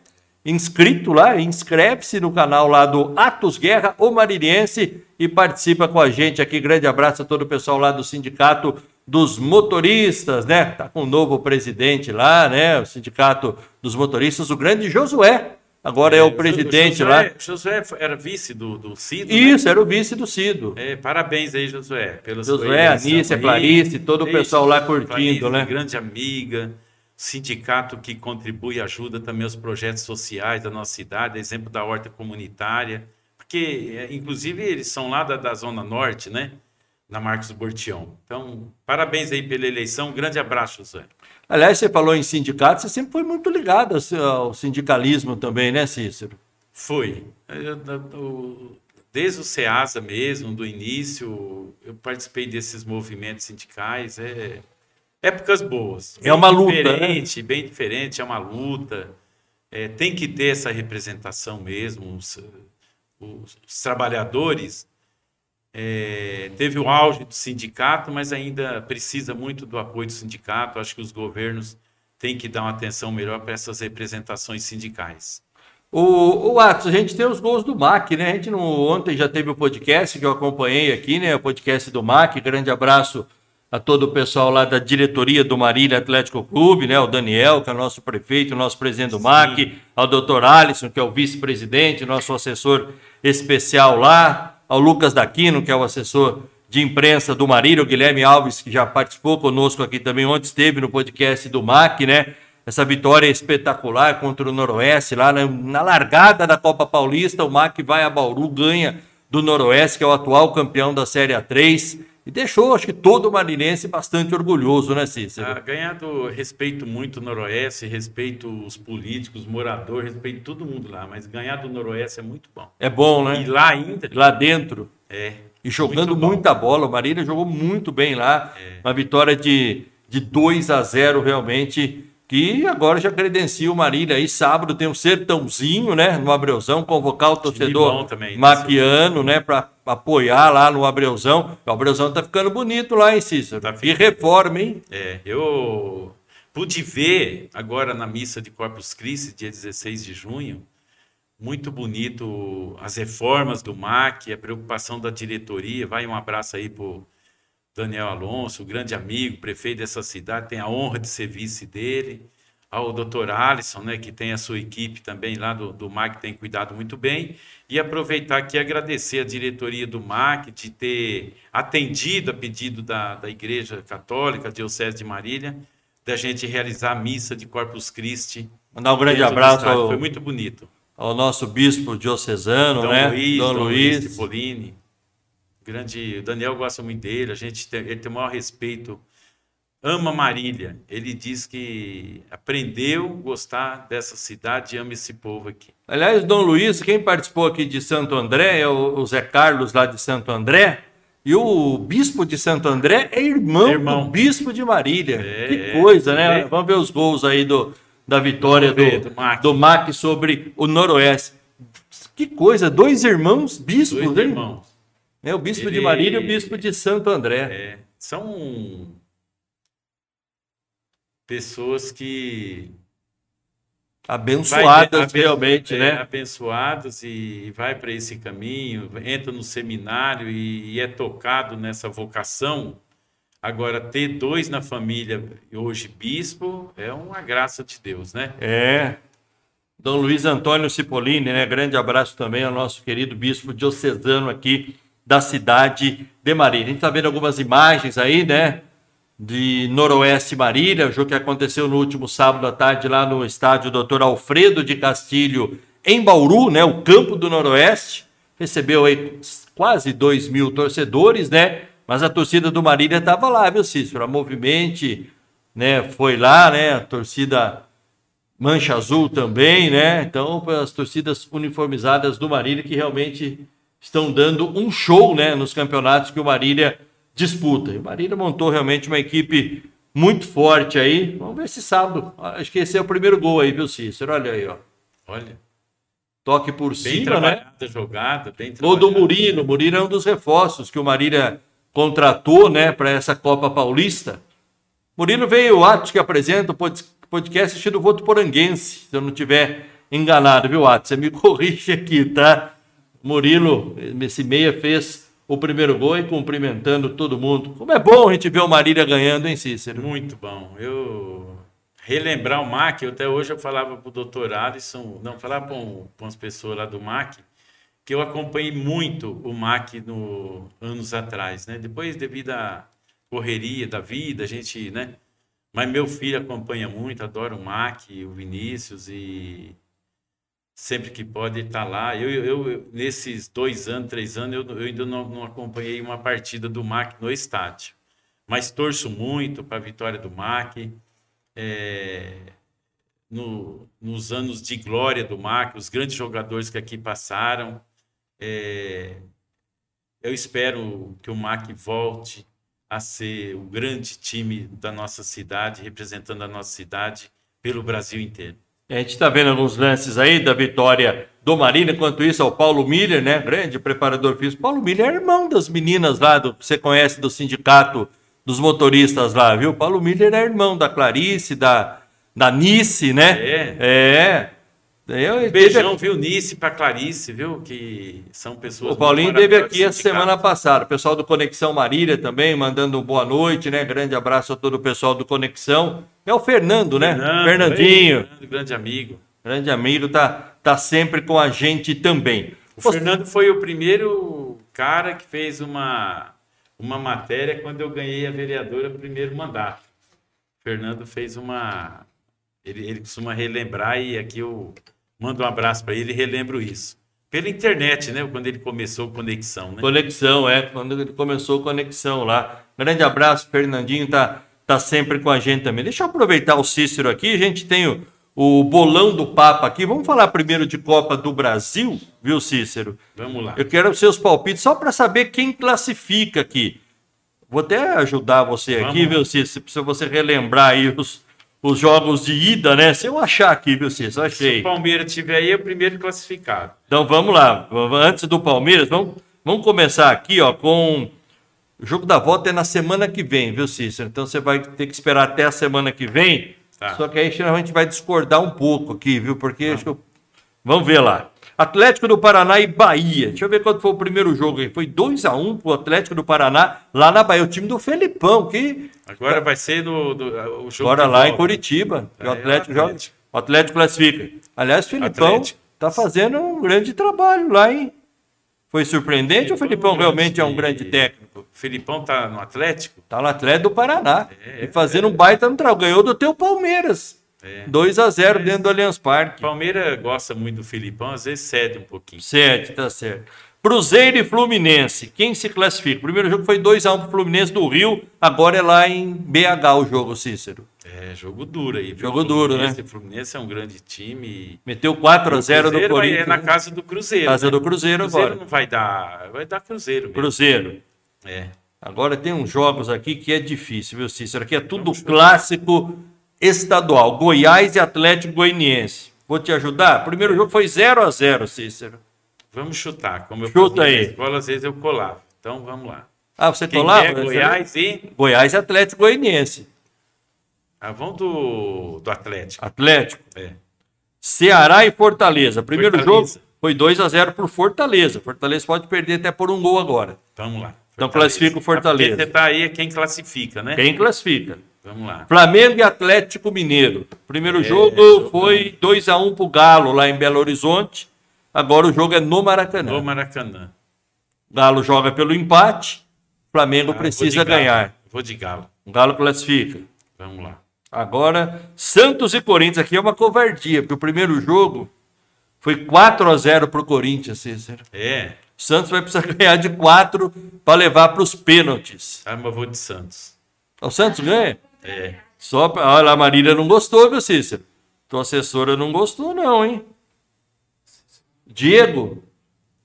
Inscrito lá, inscreve-se no canal lá do Atos Guerra, o Maririense, e participa com a gente aqui. Grande abraço a todo o pessoal lá do Sindicato dos Motoristas, né? Tá com o novo presidente lá, né? O Sindicato dos Motoristas, o grande Josué. Agora é, o presidente Josué, lá. Josué era vice do, do Cido. né? Isso, era o vice do Cido. É, parabéns aí, Josué. Pela Josué, Anícia. Clarice, todo o pessoal lá curtindo, Clarice, né? Grande amiga, sindicato que contribui e ajuda também aos projetos sociais da nossa cidade, exemplo da horta comunitária, porque, é, inclusive, eles são lá da, da Zona Norte, né? Na Marcos Bortião. Então, parabéns aí pela eleição. Um grande abraço, Josué. Aliás, você falou em sindicato, você sempre foi muito ligado ao si- ao sindicalismo também, né, Cícero? Foi. Eu- eu- eu- desde o SEASA mesmo, do início, eu participei desses movimentos sindicais. É, épocas boas. É uma luta, né? Diferente, bem diferente, é uma luta. É, tem que ter essa representação mesmo. Os, os- os trabalhadores. É, teve o auge do sindicato, mas ainda precisa muito do apoio do sindicato. Acho que os governos têm que dar uma atenção melhor para essas representações sindicais. O, o Atos, a gente tem os gols do MAC, né? A gente não, ontem já teve o podcast que eu acompanhei aqui, né? O podcast do MAC. Grande abraço a todo o pessoal lá da diretoria do Marília Atlético Clube, né? O Daniel, que é o nosso prefeito, o nosso presidente do MAC, ao doutor Alisson, que é o vice-presidente, nosso assessor especial lá, ao Lucas Daquino, que é o assessor de imprensa do Marília, Guilherme Alves, que já participou conosco aqui também, ontem esteve no podcast do MAC, né? Essa vitória espetacular contra o Noroeste, lá na, na largada da Copa Paulista, o MAC vai a Bauru, ganha do Noroeste, que é o atual campeão da Série A3, e deixou, acho que, todo o marinense bastante orgulhoso, né, Cícero? Ah, ganhado, respeito muito o Noroeste, respeito os políticos, os moradores, respeito todo mundo lá, mas ganhar do Noroeste é muito bom. É bom, E né? lá ainda, Lá dentro. é. E jogando muita bola, o Marília jogou muito bem lá. Uma vitória de, de 2 a 0 realmente, que agora já credencia o Marília. Aí sábado tem um sertãozinho, né? No Abreuzão, convocar o torcedor também, maquiano, né? Para apoiar lá no Abreuzão. O Abreuzão tá ficando bonito lá, hein, Cícero? Tá e reforma, hein? É, eu pude ver agora na missa de Corpus Christi, dia 16 de junho, muito bonito as reformas do MAC, a preocupação da diretoria. Vai um abraço aí pro Daniel Alonso, grande amigo, prefeito dessa cidade, tem a honra de ser vice dele. ao doutor Alisson, né, que tem a sua equipe também lá do, do MAC, tem cuidado muito bem, e aproveitar aqui e agradecer a diretoria do MAC de ter atendido a pedido da, da Igreja Católica, Diocese de Marília, da gente realizar a missa de Corpus Christi. Mandar um grande abraço ao, Foi muito bonito. ao nosso bispo diocesano, Dom né? Luiz, Dom Luiz. Cipollini. Grande, o Daniel gosta muito dele, a gente tem, ele tem o maior respeito. Ama Marília. Ele diz que aprendeu a gostar dessa cidade e ama esse povo aqui. Aliás, Dom Luiz, quem participou aqui de Santo André é o, o Zé Carlos lá de Santo André. E o bispo de Santo André é irmão, Irmão. do bispo de Marília. É, que coisa, né? é. Vamos ver os gols aí do, da vitória ver, do, do MAC. do MAC sobre o Noroeste. Que coisa, dois irmãos bispos, Dois irmãos. É, o bispo de Ele- Marília e o bispo de Santo André. É, são pessoas que Abençoadas vai- aben- realmente, é, né? Abençoadas e vai para esse caminho, entra no seminário e, e é tocado nessa vocação. Agora, ter dois na família, hoje bispo, é uma graça de Deus, né? É. Dom Luiz Antônio Cipollini, né? Grande abraço também ao nosso querido bispo diocesano aqui da cidade de Marília. A gente está vendo algumas imagens aí, né? De Noroeste Marília, o jogo que aconteceu no último sábado à tarde lá no estádio Dr. Alfredo de Castilho, em Bauru, né? O campo do Noroeste. Recebeu aí quase 2 mil torcedores, né? Mas a torcida do Marília estava lá, viu, Cícero? A Movimente, né? Foi lá, né? A torcida Mancha Azul também, né? Então, as torcidas uniformizadas do Marília que realmente estão dando um show, né, nos campeonatos que o Marília disputa. E o Marília montou realmente uma equipe muito forte aí. Vamos ver se sábado. Acho que esse é o primeiro gol aí, viu, Cícero? Olha aí, ó. Olha, Toque por bem cima, né? jogada, bem Gol do. Murilo. O Murilo é um dos reforços que o Marília contratou, né, para essa Copa Paulista. Murilo veio o Atos que apresenta o pod- podcast estilo Voto Poranguense, se eu não tiver enganado, viu, Atos? Você me [laughs] corrige aqui, tá? Murilo, esse meia, fez o primeiro gol e cumprimentando todo mundo. Como é bom a gente ver o Marília ganhando, hein, Cícero? Muito bom. Eu relembrar o MAC, eu até hoje eu falava para o doutor Alisson, não, falava para umas pessoas lá do MAC, que eu acompanhei muito o MAC no, anos atrás, né? Depois, devido à correria da vida, a gente, né? Mas meu filho acompanha muito, adora o MAC, o Vinícius e sempre que pode ele está lá. Eu, eu, eu- nesses dois anos, três anos, eu, eu ainda não, não acompanhei uma partida do MAC no estádio mas torço muito para a vitória do MAC. É, no- nos anos de glória do MAC, os grandes jogadores que aqui passaram. É, eu espero que o MAC volte a ser o grande time da nossa cidade, representando a nossa cidade pelo Brasil inteiro. A gente está vendo alguns lances aí da vitória do Marília. Enquanto isso, é o Paulo Miller, né? Grande preparador físico. Paulo Miller é irmão das meninas lá, do, que você conhece do sindicato dos motoristas lá, viu? Paulo Miller é irmão da Clarice, da, da Nice, né? É. É. Eu, teve Beijão, viu, Nice para Clarice, viu? Que são pessoas. O Paulinho maravilhosas aqui a semana passada. O pessoal do Conexão Marília também mandando um boa noite, né? Grande abraço a todo o pessoal do Conexão. É o Fernando, né? Fernando, Fernandinho, Fernando, grande amigo. grande amigo, tá, tá sempre com a gente também. O Fernando foi o primeiro cara que fez uma, uma matéria quando eu ganhei a vereadora primeiro mandato. O Fernando fez uma. Ele, ele costuma relembrar e aqui eu mando um abraço para ele e relembro isso. Pela internet, né? Quando ele começou Conexão, né? Conexão, é, quando ele começou Conexão lá. Grande abraço, Fernandinho tá, tá sempre com a gente também. Deixa eu aproveitar o Cícero aqui, a gente tem o, o bolão do Papa aqui. Vamos falar primeiro de Copa do Brasil, viu, Cícero? Vamos lá. Eu quero os seus palpites só para saber quem classifica aqui. Vou até ajudar você Vamos aqui, viu, Cícero? Se você relembrar aí os, os jogos de ida, né? Se eu achar aqui, viu, Cícero? Se o Achei. Palmeiras estiver aí, é o primeiro classificado. Então vamos lá. Antes do Palmeiras, vamos, vamos começar aqui, ó, com. O jogo da volta é na semana que vem, viu, Cícero? Então você vai ter que esperar até a semana que vem. Tá. Só que aí a gente vai discordar um pouco aqui, viu? Porque acho que eu- Vamos ver lá. Atlético do Paraná e Bahia. Deixa eu ver quanto foi o primeiro jogo aí. Foi 2 a 1 pro Atlético do Paraná, lá na Bahia. O time do Felipão, que Agora vai ser no, do- o jogo. agora lá em. Curitiba. É, o Atlético, o joga- o Atlético classifica. Aliás, o Felipão Atlético. tá fazendo um grande trabalho lá, hein? Foi surpreendente ou o Felipão realmente é um grande técnico? O Felipão tá no Atlético? Tá no Atlético do Paraná. É, e fazendo um baita no trabalho. Ganhou do teu Palmeiras. É. 2 a 0 dentro do Allianz Parque. Palmeiras gosta muito do Filipão, às vezes cede um pouquinho. Certo, tá certo. Cruzeiro e Fluminense. Quem se classifica? O primeiro jogo foi 2x1 pro Fluminense do Rio. Agora é lá em BH o jogo, Cícero. É, jogo duro aí. Jogo duro, né? Fluminense é um grande time. Meteu 4x0 no Cruzeiro vai- Corinthians. É na né? casa do Cruzeiro. Casa né? do Cruzeiro Cruzeiro agora. não vai dar. Vai dar Cruzeiro mesmo. Cruzeiro. É. Agora tem uns jogos aqui que é difícil, viu, Cícero? Aqui é tudo clássico estadual. Goiás e Atlético Goianiense. Vou te ajudar? Primeiro jogo foi 0x0, Cícero. Vamos chutar. Como eu Chuta aí. escola, às vezes eu colava. Então vamos lá. Ah, você Quem colava? é Goiás e. Goiás e Atlético Goianiense. Ah, vamos do, do Atlético. Atlético. É. Ceará e Fortaleza. Primeiro Fortaleza. jogo foi 2 a 0 por Fortaleza. Fortaleza pode perder até por um gol agora. Vamos lá. Então classifica o Fortaleza. Porque você tá aí é quem classifica, né? Quem classifica? Vamos lá. Flamengo e Atlético Mineiro. Primeiro É, jogo foi 2 a 1 pro Galo lá em Belo Horizonte. Agora o jogo é no Maracanã. No Maracanã. Galo joga pelo empate. Flamengo Ah, precisa vou ganhar. Vou de Galo. O Galo classifica. Vamos lá. Agora, Santos e Corinthians aqui é uma covardia, porque o primeiro jogo foi 4 a 0 pro Corinthians, Cícero. É. O Santos vai precisar [laughs] ganhar de 4 para levar para os pênaltis. Ah, mas vou de Santos. O Santos ganha? É. Só pra... Olha, a Marília não gostou, viu, Cícero? Tua assessora não gostou, não, hein? Diego,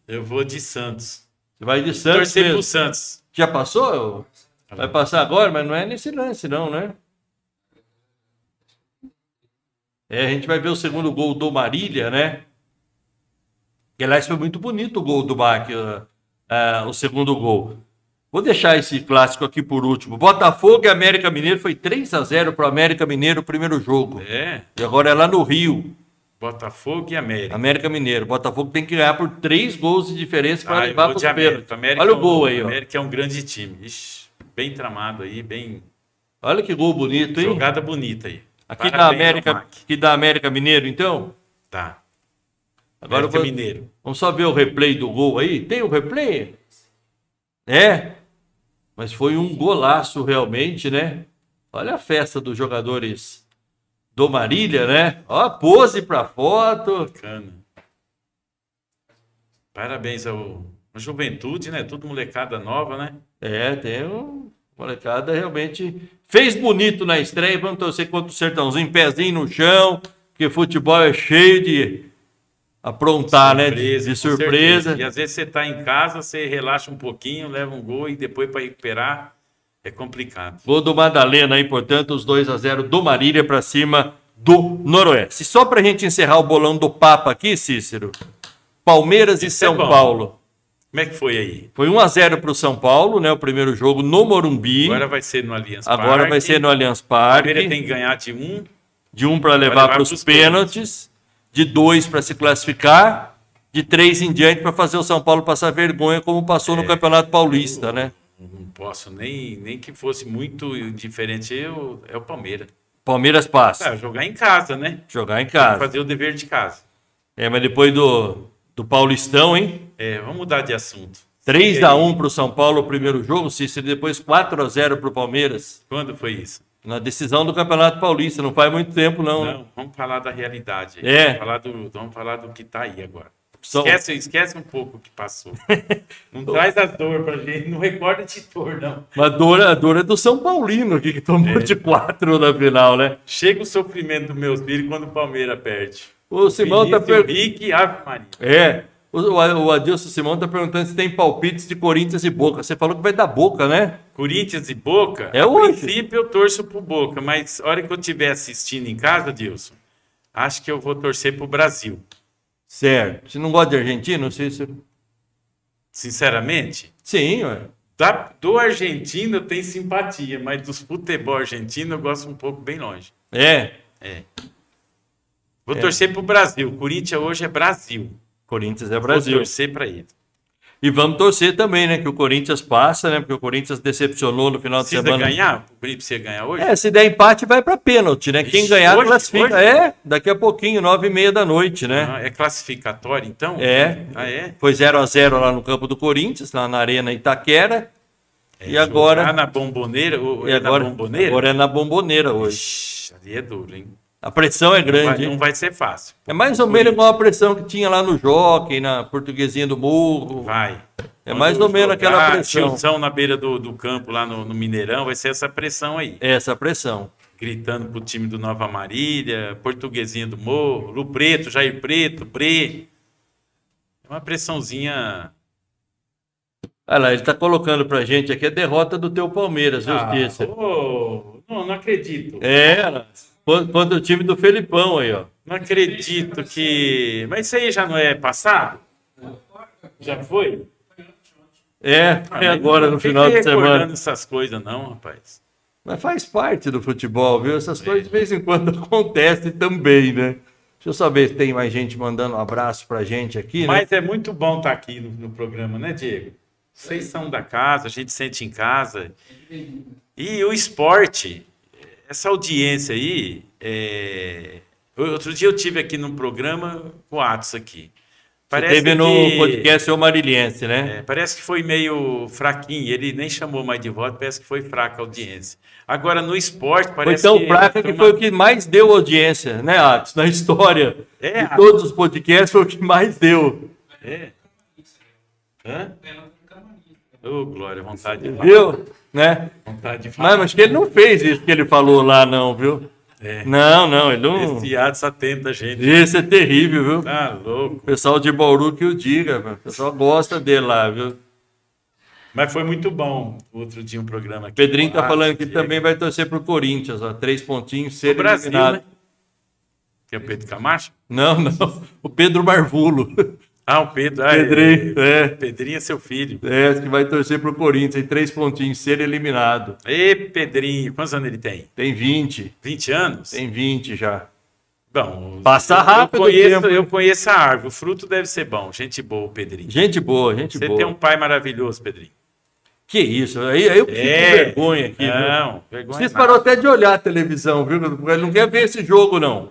Eu vou de Santos. você vai de Santos Torcer mesmo. pro Santos. Já passou? Vai passar agora, mas não é nesse lance, não, né? É, a gente vai ver o segundo gol do Marília, né? Que, aliás, foi muito bonito o gol do Bach, ah, ah, o segundo gol. Vou deixar esse clássico aqui por último. Botafogo e América Mineiro foi 3 a 0 para o América Mineiro o primeiro jogo. É. E agora é lá no Rio, Botafogo e América. América Mineiro. Botafogo tem que ganhar por três gols de diferença para Ah, levar para os de América. Olha é o um- gol aí, ó. América é um grande time. Ixi, bem tramado aí, bem. Olha que gol bonito, hein? Jogada bonita aí. Aqui da Parabéns América, aqui da América Mineiro, então. Tá. Agora América vou- Mineiro. vamos só ver o replay do gol aí. Tem o replay? É. Mas foi um golaço realmente, né? Olha a festa dos jogadores do Marília, né? Ó, a pose pra foto. Bacana. Parabéns ao à juventude, né? Tudo molecada nova, né? É, tem um molecada realmente fez bonito na estreia. Vamos torcer contra o Sertãozinho, pezinho no chão, porque futebol é cheio de aprontar, né? De, surpresa. certeza. E às vezes você tá em casa, você relaxa um pouquinho, leva um gol e depois para recuperar é complicado. Gol do Madalena aí, portanto, os 2 a 0 do Marília para cima do Noroeste. Só para a gente encerrar o bolão do Papa aqui, Cícero. Palmeiras e Esse é São bom. Paulo. Como é que foi aí? Foi 1 a 0 para o São Paulo, né? O primeiro jogo no Morumbi. Agora vai ser no Allianz Agora Parque. vai ser no Allianz O Palmeiras Parque. tem que ganhar de um. De um para levar para os pênaltis, de dois para se classificar, de três em diante para fazer o São Paulo passar vergonha, como passou É. no Campeonato Paulista, né? Não posso nem, nem que fosse muito diferente. Eu, é o Palmeiras. Palmeiras passa. Ah, jogar em casa, né? Jogar em casa. Fazer o dever de casa. É, mas depois do, do Paulistão, hein? É, vamos mudar de assunto. 3 E a aí, 1 para o São Paulo o primeiro jogo, Cícero, e depois 4 a 0 para o Palmeiras. Quando foi isso? Na decisão do Campeonato Paulista, não faz muito tempo, não. né? Não, vamos falar da realidade. É. Vamos falar do, vamos falar do que tá aí agora. São- Esquece, esquece um pouco o que passou. [laughs] Não traz as dor pra gente, não recorda de dor, não. A dor, a dor é do São Paulino aqui, que tomou É. de 4 na final, né? Chega o sofrimento dos meus filhos quando o Palmeiras perde. O Simão tá Vinícius, per... Henrique, Ave Maria. É. O, o, o Adilson Simão tá perguntando se tem palpites de Corinthians e Boca. Você falou que vai dar Boca, né? Corinthians e Boca, É a hoje. princípio eu torço pro Boca, mas a hora que eu estiver assistindo em casa, Dilson, acho que eu vou torcer pro Brasil. Certo. Você não gosta de argentino, Cícero? Sinceramente, Sim, ué. da, do argentino eu tenho simpatia, mas dos futebol argentino eu gosto um pouco bem longe. É. Vou torcer pro Brasil. Corinthians hoje é Brasil. Corinthians é Vou Brasil. torcer para ele. E vamos torcer também, né? Que o Corinthians passa, né? Porque o Corinthians decepcionou no final de Precisa semana. ganhar? O Corinthians precisa ganhar hoje? É, se der empate, vai para pênalti, né? Quem Ixi, ganhar, hoje? classifica. Hoje? É, daqui a pouquinho, nove e meia da noite, né? Ah, é classificatório, então? É. Ah, é? Foi 0 a 0 lá no campo do Corinthians, lá na Arena Itaquera. É, E agora- na bomboneira? Ou E é agora, na bomboneira? agora é na bomboneira hoje. Ixi, ali é duro, hein? A pressão é Não vai, grande. não vai ser fácil. É mais ou menos igual a pressão que tinha lá no Jockey, na Portuguesinha do Murro. Vai. É mais ou menos aquela pressão. Tiozão na beira do, do campo, lá no, no Mineirão, vai ser essa pressão aí. Essa pressão. Gritando pro time do Nova Marília, Portuguesinha do Morro, Lu Preto, Jair Preto, Bre. É uma pressãozinha. Olha lá, ele tá colocando pra gente aqui a derrota do teu Palmeiras, viu, Ah, ô, não, não acredito. É, contra o time do Felipão aí, ó. Não acredito que. Mas isso aí já não é passado? Já foi? É, Ah, é agora não no final de semana. essas coisas, não, rapaz. Mas faz parte do futebol, viu? Essas coisas de vez em quando [laughs] acontecem também, né? Deixa eu saber se tem mais gente mandando um abraço pra gente aqui, né? Mas é muito bom estar aqui no, no programa, né, Diego? Vocês são da casa, a gente sente em casa. E o esporte, essa audiência aí. é, Outro dia eu tive aqui num programa com o Atos aqui. Você teve no que- podcast O Mariliense, né? é, parece que foi meio fraquinho, ele nem chamou mais de voto, parece que foi fraca a audiência. Agora, no esporte, Foi parece tão que. fraca que uma- foi o que mais deu audiência, né, Atos? Na história É, de todos os podcasts foi o que mais deu. É. Hã? Ô, Glória, vontade de falar. Viu? Né? Vontade de falar. Mas acho que ele não fez isso que ele falou lá, não, viu? É. Não, não, ele não. Esse Atos atenta gente. Esse é terrível, viu? Tá louco. O pessoal de Bauru que o diga, mano. o pessoal gosta dele lá, viu? Mas foi muito bom outro dia um programa aqui. Pedrinho tá Ah, falando que Diego. também vai torcer pro Corinthians, ó. Três pontinhos, ser O Brasil, eliminado. né? Que é o Pedro Camacho? Não, não. O Pedro Marvulo. Ah, o Pedro. Ah, Pedrinho, é. é. Pedrinho é seu filho. É, que vai torcer pro Corinthians em três pontinhos, ser eliminado. Ê, Pedrinho, quantos anos ele tem? Tem 20. 20 anos? Tem 20 já. Bom, Passa eu- rápido Eu o conheço, eu conheço a árvore, o fruto deve ser bom. Gente boa, o Pedrinho. Gente boa, gente Você boa. tem um pai maravilhoso, Pedrinho. Que isso? Aí, aí eu fico com vergonha aqui, viu? Não, vergonha Vocês parou até de olhar a televisão, viu? Ele não quer ver esse jogo, não.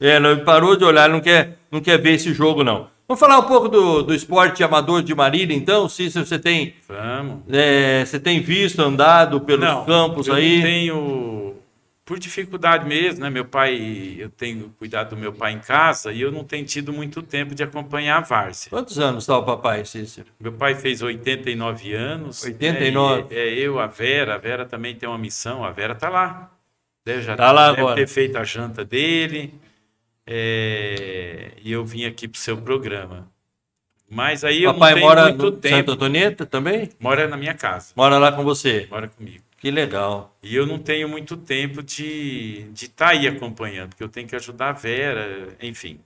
É, não, ele parou de olhar, não quer, não quer ver esse jogo, não. Vamos falar um pouco do, do esporte amador de Marília, então? Cícero, você tem, Vamos. é, você tem visto, andado pelos Não, campos eu aí? Não tenho. Por dificuldade mesmo, né? Meu pai, eu tenho cuidado do meu pai em casa e eu não tenho tido muito tempo de acompanhar a várzea. Quantos anos está o papai, Cícero? Meu pai fez 89 anos. 89. né, e- É, eu, a Vera. A Vera também tem uma missão. A Vera tá lá. Deve, já Tá lá deve agora. ter feito a janta dele. É, e eu vim aqui pro seu programa. Mas aí eu papai não tenho mora muito no tempo. Santa Antonieta também? Mora na minha casa. Mora lá com você? Mora comigo. Que legal. E eu não tenho muito tempo de estar de tá aí acompanhando, porque eu tenho que ajudar a Vera, enfim.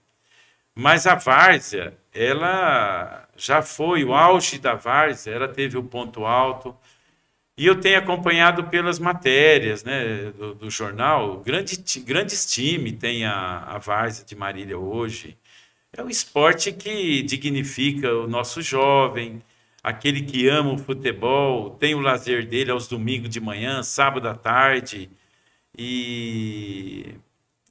Mas a Várzea, ela já foi o auge da Várzea, ela teve o ponto alto. E eu tenho acompanhado pelas matérias né, do, do jornal, grande, grandes times tem a, a Várzea de Marília hoje. É um esporte que dignifica o nosso jovem, aquele que ama o futebol, tem o lazer dele aos domingos de manhã, sábado à tarde. E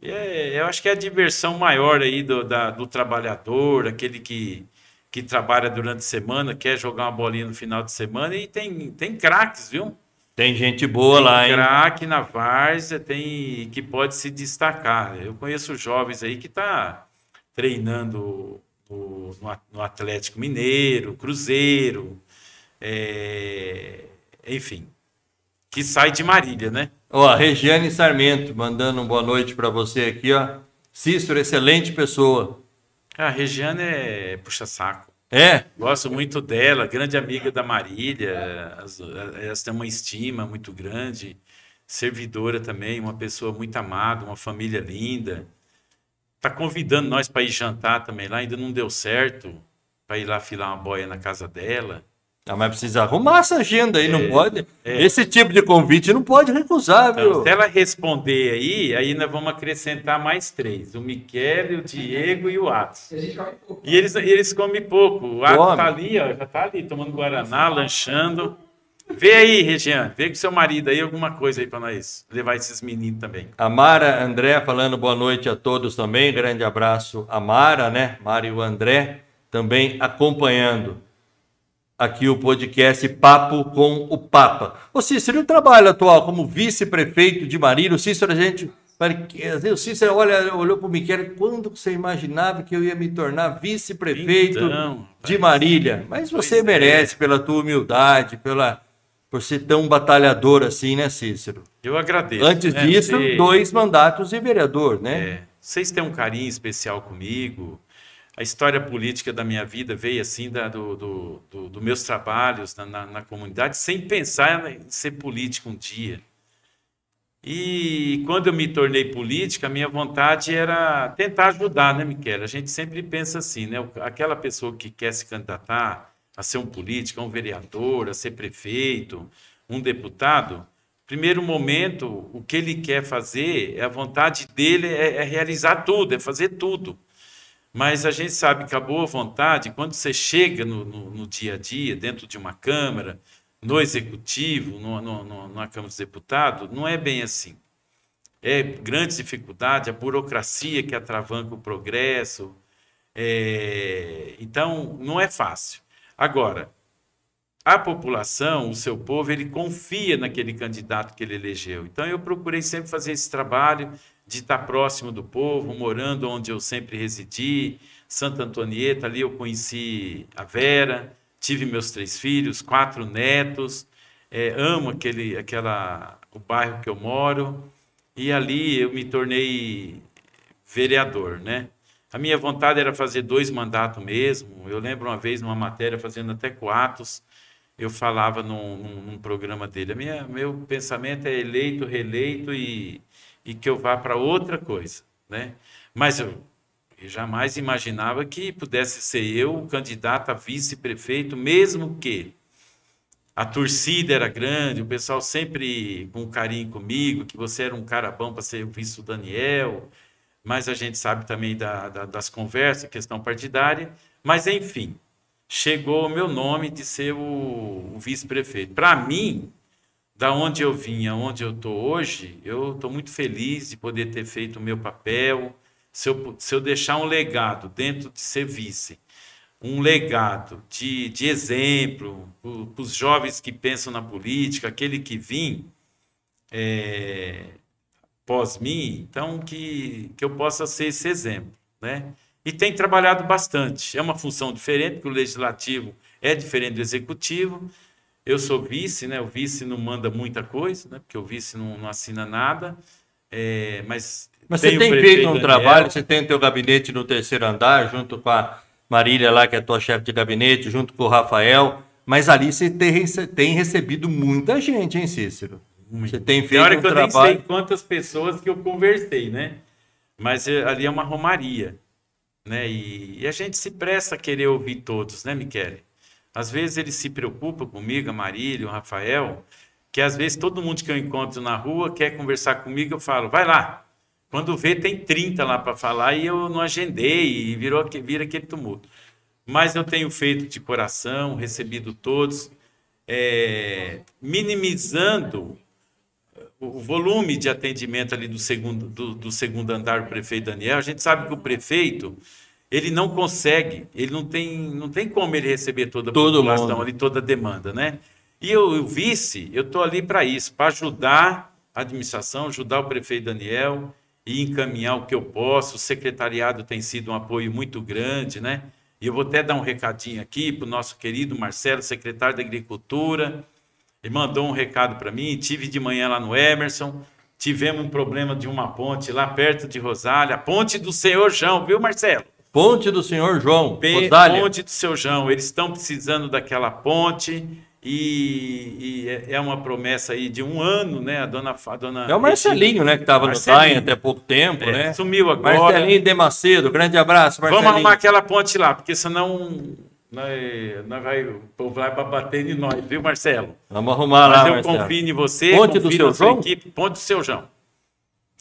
é, eu acho que é a diversão maior aí do, da- do trabalhador, aquele que, que trabalha durante a semana, quer jogar uma bolinha no final de semana, e tem, tem craques, viu? Tem gente boa Tem lá, hein? craque na várzea, tem que pode se destacar. Eu conheço jovens aí que tá treinando no, no Atlético Mineiro, Cruzeiro, é, enfim, que sai de Marília, né? Ó, a Regiane Sarmento mandando uma boa noite para você aqui, ó. Cícero, excelente pessoa. A Regiane é puxa-saco. É? Gosto muito dela, grande amiga da Marília. as- Elas têm uma estima muito grande. Servidora também, uma pessoa muito amada, uma família linda. Tá convidando nós para ir jantar também lá, ainda não deu certo para ir lá filar uma boia na casa dela. Ah, mas precisa arrumar essa agenda aí, não É, pode. é. Esse tipo de convite não pode recusar, Então, viu? se ela responder aí, aí nós vamos acrescentar mais três: o Michele, o Diego e o Atos. E eles, eles comem pouco. O Atos Come. tá ali, ó, já tá ali tomando Guaraná, lanchando. Vê aí, Regiane, vê com seu marido aí alguma coisa aí pra nós levar esses meninos também. A Mara André falando boa noite a todos também. Grande abraço a Mara, né? Mara e o André também acompanhando aqui o podcast Papo com o Papa. Ô Cícero, e o trabalho atual como vice-prefeito de Marília? O Cícero, a gente. O Cícero olha, olhou para o Miquel, quando você imaginava que eu ia me tornar vice-prefeito Então, de Marília? Mas você é. merece pela tua humildade, pela, por ser tão batalhador assim, né, Cícero? Eu agradeço. Antes né? disso, Você- dois mandatos de vereador, né? É, vocês têm um carinho especial comigo. A história política da minha vida veio assim da, do, do, do- dos meus trabalhos na, na, na comunidade, sem pensar em ser político um dia. E quando eu me tornei política, a minha vontade era tentar ajudar, né, Miquel? A gente sempre pensa assim, né? Aquela pessoa que quer se candidatar a ser um político, a um vereador, a ser prefeito, um deputado, primeiro momento, o que ele quer fazer, é a vontade dele é, é realizar tudo, é fazer tudo. Mas a gente sabe que a boa vontade, quando você chega no, no- no dia a dia, dentro de uma Câmara, no Executivo, no, no- na Câmara dos Deputados, não é bem assim. É grande dificuldade, a burocracia que atravanca o progresso. é, Então, não é fácil. Agora, a população, o seu povo, ele confia naquele candidato que ele elegeu. Então, eu procurei sempre fazer esse trabalho de estar próximo do povo, morando onde eu sempre residi, Santa Antonieta, ali eu conheci a Vera, tive meus três filhos, quatro netos, eh, amo aquele, aquela, o bairro que eu moro, e ali eu me tornei vereador, né? A minha vontade era fazer dois mandatos mesmo. Eu lembro uma vez numa matéria fazendo até quatro, eu falava num, num- num programa dele. Minha, meu pensamento é eleito, reeleito e, e que eu vá para outra coisa, né? Mas eu, eu jamais imaginava que pudesse ser eu o candidato a vice-prefeito, mesmo que a torcida era grande, o pessoal sempre com carinho comigo, que você era um cara bom para ser o vice do Daniel, mas a gente sabe também da- da- das conversas, questão partidária. Mas, enfim, chegou o meu nome de ser o, o vice-prefeito. Para mim, da onde eu vim, aonde eu estou hoje, eu estou muito feliz de poder ter feito o meu papel. Se eu, se eu deixar um legado dentro de ser vice, um legado de, de exemplo para os jovens que pensam na política, aquele que vim é, pós mim, então que, que eu possa ser esse exemplo, né? E tem trabalhado bastante. É uma função diferente, porque o legislativo é diferente do executivo. Eu sou vice, né? O vice não manda muita coisa, né? Porque o vice não, não assina nada. É, mas Mas você o tem feito um Daniel. trabalho, você tem o teu gabinete no terceiro andar, junto com a Marília lá, que é tua chefe de gabinete, junto com o Rafael, mas ali você tem, rece- tem recebido muita gente, hein, Cícero? Você tem Tem feito hora um que eu nem trabalho... sei quantas pessoas que eu conversei, né? Mas eh, ali é uma romaria, né? E, e a gente se presta a querer ouvir todos, né, Michele? Às vezes eles se preocupam comigo, a Marília, o Rafael, que às vezes todo mundo que eu encontro na rua quer conversar comigo, eu falo, vai lá. Quando vê, tem 30 lá para falar e eu não agendei e virou, vira aquele tumulto. Mas eu tenho feito de coração, recebido todos, eh, minimizando o volume de atendimento ali do segundo, do, do segundo andar do prefeito Daniel, a gente sabe que o prefeito ele não consegue, ele não tem, não tem como ele receber toda a Todo população mundo. ali, toda a demanda, né? E eu, o vice, eu estou ali para isso, para ajudar a administração, ajudar o prefeito Daniel e encaminhar o que eu posso. O secretariado tem sido um apoio muito grande, né? E eu vou até dar um recadinho aqui para o nosso querido Marcelo, secretário da Agricultura. Ele mandou um recado para mim. Tive de manhã lá no Emerson. Tivemos um problema de uma ponte lá perto de Rosália. Ponte do Senhor João, viu, Marcelo? Ponte do senhor João, Pe- Rosália. Ponte do Seu João. Eles estão precisando daquela ponte. E, e é- é uma promessa aí de um ano, né? A dona, a dona É o Marcelinho, né, que estava no. Zain até pouco tempo, É, né? Sumiu agora. Marcelinho de Macedo, grande abraço, Marcelinho. Vamos arrumar aquela ponte lá, porque senão nós, nós vai, o povo vai bater em nós, viu, Marcelo? Vamos arrumar Mas lá, eu Marcelo. confio em você, Ponte do confio Seu na sua João? equipe, ponte do seu João.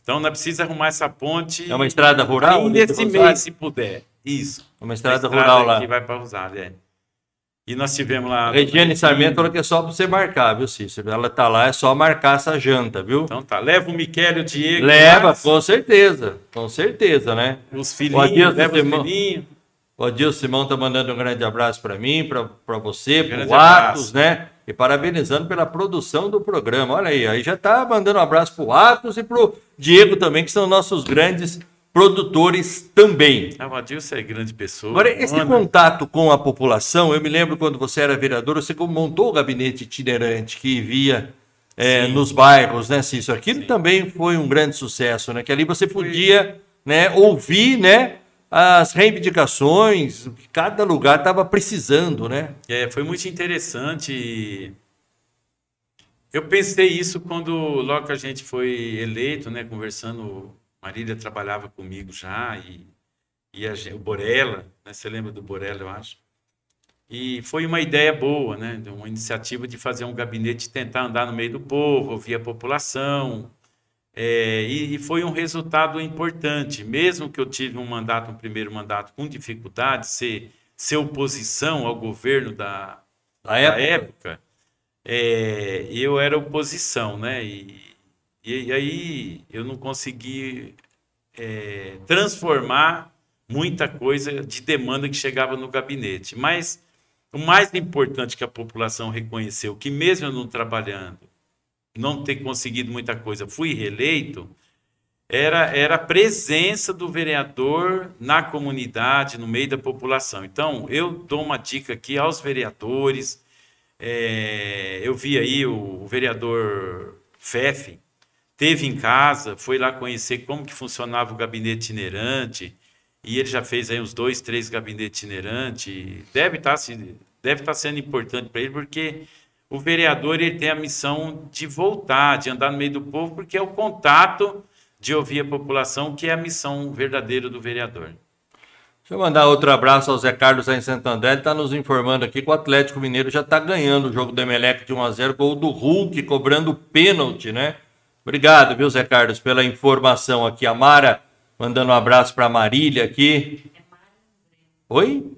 Então, nós precisamos arrumar essa ponte. É uma estrada rural? Ainda esse mês, se puder. Isso. É uma estrada A rural lá. Que vai para Rosário, é. E nós tivemos lá. A Regiane Sarmento falou que é só pra você marcar, viu, Cícero? Ela tá lá, é só marcar essa janta, viu? Então tá, leva o Miquel e o Diego. Leva, com certeza. Com certeza, né? Os filhinhos, leva os Simão. filhinhos. O Adilson Simão tá mandando um grande abraço para mim, para você, para o. Atos, né? E parabenizando pela produção do programa. Olha aí, aí já tá mandando um abraço pro Atos e pro Diego também, que são nossos grandes produtores também. Ah, o Adilson é grande pessoa. Agora, esse Ana. contato com a população, eu me lembro quando você era vereador, você montou o gabinete itinerante que via é, Sim. nos bairros, né, Cícero? Aquilo também foi um grande sucesso, né? Que ali você podia né, ouvir, né? As reivindicações, que cada lugar estava precisando, né? É, foi muito interessante. Eu pensei isso quando, logo que a gente foi eleito, né, conversando, Marília trabalhava comigo já, e, e a o Borella, né, você lembra do Borella, eu acho? E foi uma ideia boa, né, uma iniciativa de fazer um gabinete, tentar andar no meio do povo, ouvir a população, é, e, e foi um resultado importante, mesmo que eu tive um mandato, um primeiro mandato com dificuldade, ser, ser oposição ao governo da, da época. época, é, eu era oposição, né? E, e aí eu não consegui é, transformar muita coisa de demanda que chegava no gabinete. Mas o mais importante que a população reconheceu, que mesmo eu não trabalhando, não ter conseguido muita coisa, fui reeleito, era, era a presença do vereador na comunidade, no meio da população. Então, eu dou uma dica aqui aos vereadores. É, eu vi aí o, o vereador Fefe, teve em casa, foi lá conhecer como que funcionava o gabinete itinerante, e ele já fez aí uns dois, três gabinetes itinerantes. Deve estar se deve estar sendo importante para ele, porque o vereador ele tem a missão de voltar, de andar no meio do povo, porque é o contato de ouvir a população, que é a missão verdadeira do vereador. Deixa eu mandar outro abraço ao Zé Carlos aí em Santo André. Ele está nos informando aqui que o Atlético Mineiro já está ganhando o jogo do Emelec de 1x0, gol do Hulk, cobrando pênalti, né? Obrigado, viu, Zé Carlos, pela informação aqui. A Mara mandando um abraço para a Marília aqui. Oi?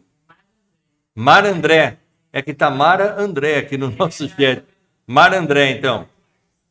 Mara André. É que tá Mara André aqui no nosso chat. Mara André, então.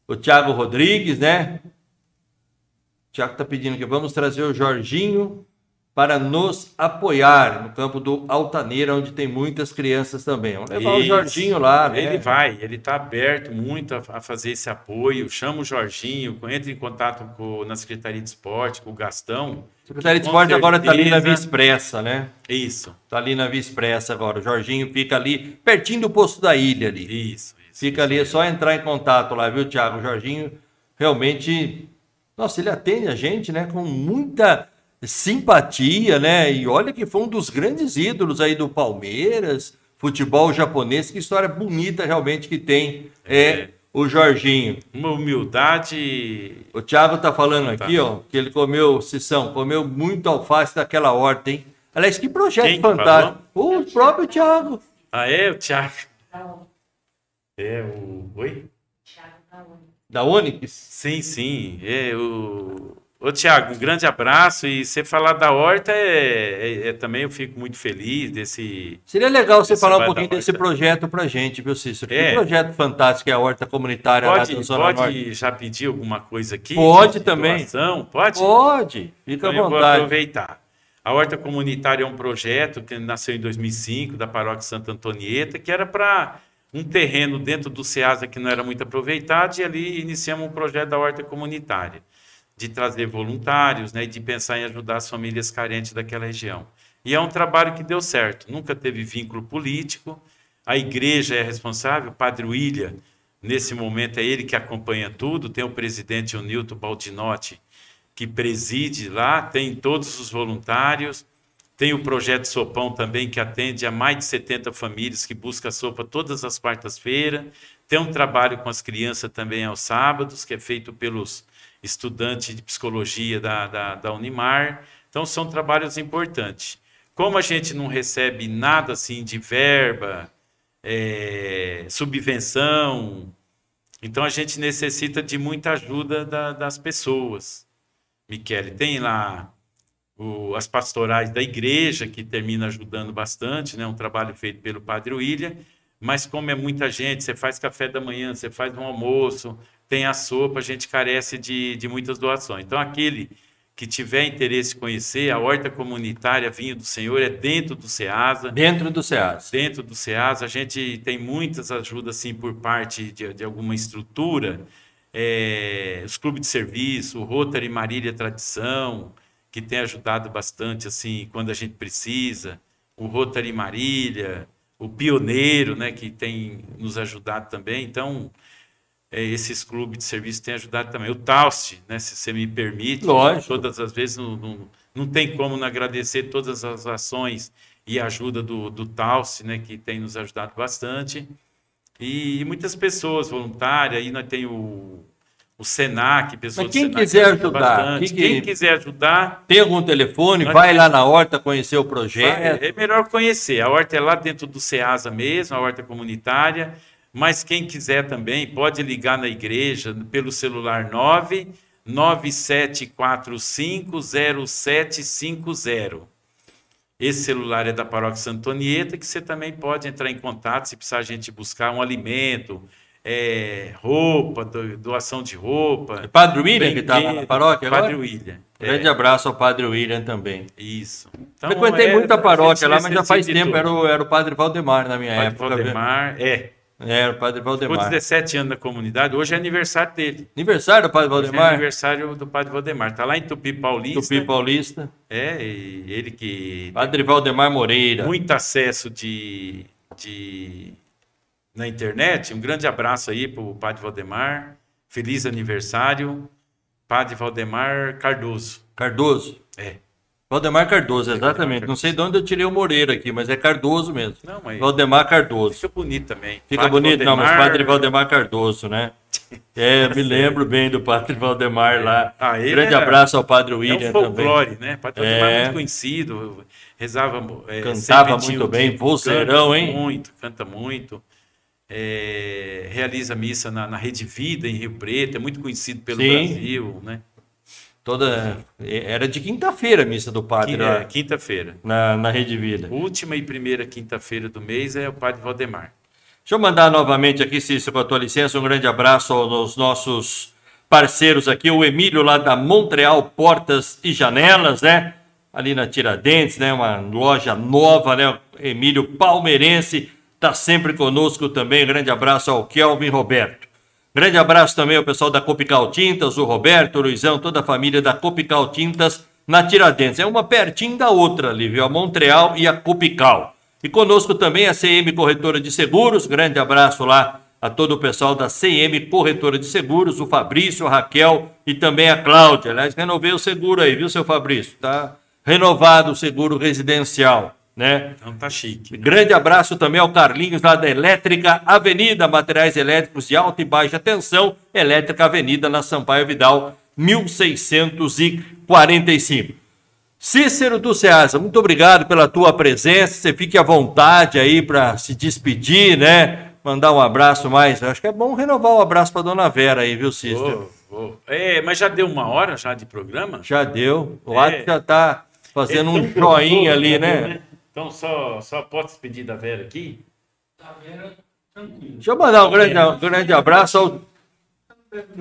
O Thiago Rodrigues, né? O Thiago tá pedindo que vamos trazer o Jorginho para nos apoiar no campo do Altaneira, onde tem muitas crianças também. Vamos levar o Isso. Jorginho lá, né? Ele vai, ele está aberto muito a, a fazer esse apoio. Chama o Jorginho, entre em contato com, na Secretaria de Esporte, com o Gastão. Secretaria de Esporte agora está ali na. Via Expressa, né? Isso, Está ali na Via Expressa agora. O Jorginho fica ali, pertinho do posto da ilha ali. isso, isso. Fica ali, é só entrar em contato lá, viu, Thiago? O Jorginho realmente. Nossa, ele atende a gente, né? Com muita simpatia, né? E olha que foi um dos grandes ídolos aí do Palmeiras, futebol japonês. Que história bonita realmente que tem é, É. o Jorginho. Uma humildade. O Thiago tá falando Tá. aqui, ó, que ele comeu, Sissão, comeu muito alface daquela horta, hein? Aliás, que projeto Quem que fantástico. O próprio Thiago. Ah, é, o Thiago. É, o. Oi? Da Onix. Sim, sim. É, o... Ô, Tiago, um grande abraço. E você falar da horta, é, é- é- também eu fico muito feliz desse. Seria legal você falar um pouquinho desse projeto pra gente, viu, Cícero? É. Que projeto fantástico é a horta comunitária Pode, lá da Zona Norte. pode já pedir alguma coisa aqui? Pode de também. doação? Pode? Pode, fica Então à eu vou vontade. aproveitar. A Horta Comunitária é um projeto que nasceu em 2005 da Paróquia Santa Antonieta, que era para um terreno dentro do SEASA que não era muito aproveitado, e ali iniciamos um projeto da Horta Comunitária, de trazer voluntários né, e de pensar em ajudar as famílias carentes daquela região. E é um trabalho que deu certo, nunca teve vínculo político, a igreja é responsável, o Padre William, nesse momento é ele que acompanha tudo, tem o presidente o Nilton Baldinotti, que preside lá, tem todos os voluntários, tem o projeto Sopão também, que atende a mais de 70 famílias que busca sopa todas as quartas-feiras. Tem um trabalho com as crianças também aos sábados, que é feito pelos estudantes de psicologia da, da, da Unimar. Então, são trabalhos importantes. Como a gente não recebe nada assim de verba, é, subvenção, então a gente necessita de muita ajuda da, das pessoas. Michele, tem lá o, as pastorais da igreja, que termina ajudando bastante, né? um trabalho feito pelo Padre William, mas como é muita gente, você faz café da manhã, você faz um almoço, tem a sopa, a gente carece de, de muitas doações. Então, aquele que tiver interesse em conhecer, a horta comunitária Vinho do Senhor é dentro do SEASA. Dentro do SEASA. Dentro do SEASA. A gente tem muitas ajudas assim, por parte de, de alguma estrutura. É, os clubes de serviço, o Rotary Marília Tradição, que tem ajudado bastante assim quando a gente precisa. O Rotary Marília, o Pioneiro, né, que tem nos ajudado também. Então, esses clubes de serviço têm ajudado também. O Tauste, né, se você me permite, Lógico. todas as vezes não, não, não tem como não agradecer todas as ações e ajuda do, do Tauste, né, que tem nos ajudado bastante. E, e muitas pessoas voluntárias, aí nós tem o, o Senac, pessoas Mas quem Senac quiser ajudar, bastante. que que- quem quiser ajudar, Tem algum telefone? Vai temos- lá na horta conhecer o Vai, projeto. É melhor conhecer. A horta é lá dentro do SEASA mesmo, a horta comunitária. Mas quem quiser também pode ligar na igreja pelo celular 9 97450750. Esse celular é da Paróquia Santonieta, que você também pode entrar em contato se precisar a gente buscar um alimento, é, roupa, do- doação de roupa. Padre William, que está na paróquia agora? Padre William. é, Grande abraço ao Padre William também. isso. Então, Frequentei é, muita a paróquia lá, mas já faz tempo. Era o, era o Padre Valdemar na minha Padre época. viu? Valdemar, é. Era o Padre Ficou Valdemar. 17 anos na comunidade, hoje é aniversário dele. Aniversário do Padre Hoje é Valdemar? aniversário do Padre Valdemar. Está lá em Tupi Paulista. Tupi Paulista. É, ele que Padre Valdemar Moreira. muito acesso de, de na internet. Um grande abraço aí para o Padre Valdemar. Feliz aniversário, Padre Valdemar Cardoso. Cardoso. É. Valdemar Cardoso, exatamente. Não sei de onde eu tirei o Moreira aqui, mas é Cardoso mesmo. Não, mas Valdemar Cardoso. fica bonito também. Fica Padre bonito, não, mas Valdemar- Padre Valdemar Cardoso, né? [laughs] É, me lembro bem do Padre Valdemar lá. Ah, Grande abraço ao Padre É William um também. folclore, né? Padre Valdemar é É. muito conhecido, rezava, é, Cantava muito bem, vozeirão, canta hein? Muito, canta muito. É, realiza missa na, na Rede Vida, em Rio Preto, é muito conhecido pelo Sim. Brasil, né? Toda... Era de quinta-feira a missa do Padre lá, é, Quinta-feira. na, na Rede Vida. Última e primeira quinta-feira do mês é o Padre Valdemar. Deixa eu mandar novamente aqui, Cícero, com a tua licença, um grande abraço aos nossos parceiros aqui, o Emílio lá da Montreal Portas e Janelas, né? Ali na Tiradentes, né? Uma loja nova, né? Emílio Palmeirense está sempre conosco também. Grande abraço ao Kelvin Roberto. Grande abraço também ao pessoal da Copical Tintas, o Roberto, o Luizão, toda a família da Copical Tintas na Tiradentes. É uma pertinho da outra ali, viu? A Montreal e a Copical. E conosco também a CM Corretora de Seguros. Grande abraço lá a todo o pessoal da CM Corretora de Seguros, o Fabrício, a Raquel e também a Cláudia. Aliás, renovei o seguro aí, viu, seu Fabrício? Tá renovado o seguro residencial, né? Então tá chique. Grande abraço também ao Carlinhos lá da Elétrica Avenida, materiais elétricos de alta e baixa tensão, Elétrica Avenida na Sampaio Vidal, 1645. Cícero do Ceasa, muito obrigado pela tua presença. Você fique à vontade aí para se despedir, né? Mandar um abraço mais. Eu acho que é bom renovar o abraço para dona Vera aí, viu, Cícero? Vou, vou. É, mas já deu uma hora já de programa? Já deu. O É. Ato já tá fazendo É um joinha ali, já né? Então só, só pode despedir da Vera aqui? Tá vendo? Tranquilo. Deixa eu mandar um grande, um grande abraço ao.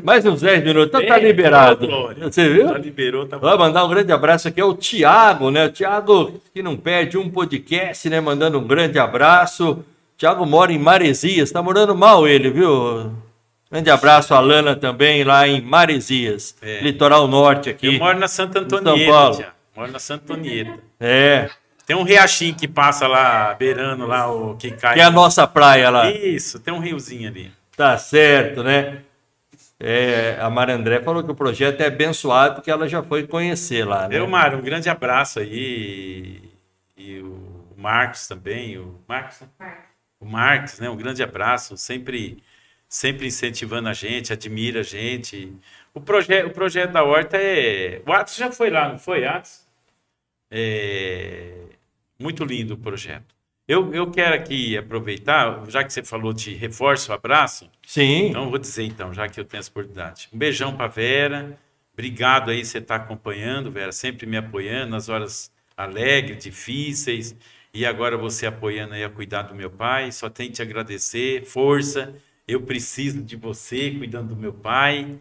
Mais uns 10 minutos, então tá liberado. Glória. Você viu? Já liberou, tá Vou bom. mandar um grande abraço aqui ao Tiago, né? O Tiago, que não perde um podcast, né? Mandando um grande abraço. Tiago mora em Maresias, tá morando mal ele, viu? Grande abraço a Lana também, lá em Maresias, É. litoral norte aqui. Eu moro na Santa São Antonieta, Paulo. tia. Moro na Santa Antonieta. É, Tem um riachinho que passa lá, beirando lá, o que cai. que é a nossa praia lá. Isso, tem um riozinho ali. Tá certo, né? É, a Maria André falou que o projeto é abençoado porque ela já foi conhecer lá, né? Eu, Mário, um grande abraço aí. E o Marcos também, o Marcos, né? o Marcos, né? Um grande abraço, sempre, sempre incentivando a gente, admira a gente. O, proje o projeto da Horta é. O Atos já foi lá, não foi, Atos? É, Muito lindo o projeto. Eu, eu quero aqui aproveitar, já que você falou de reforço, abraço, Sim. então vou dizer então, já que eu tenho essa oportunidade. Um beijão para Vera. Obrigado aí você estar acompanhando, Vera, sempre me apoiando nas horas alegres, difíceis, e agora você apoiando aí a cuidar do meu pai. Só tenho que te agradecer, força. Eu preciso de você cuidando do meu pai.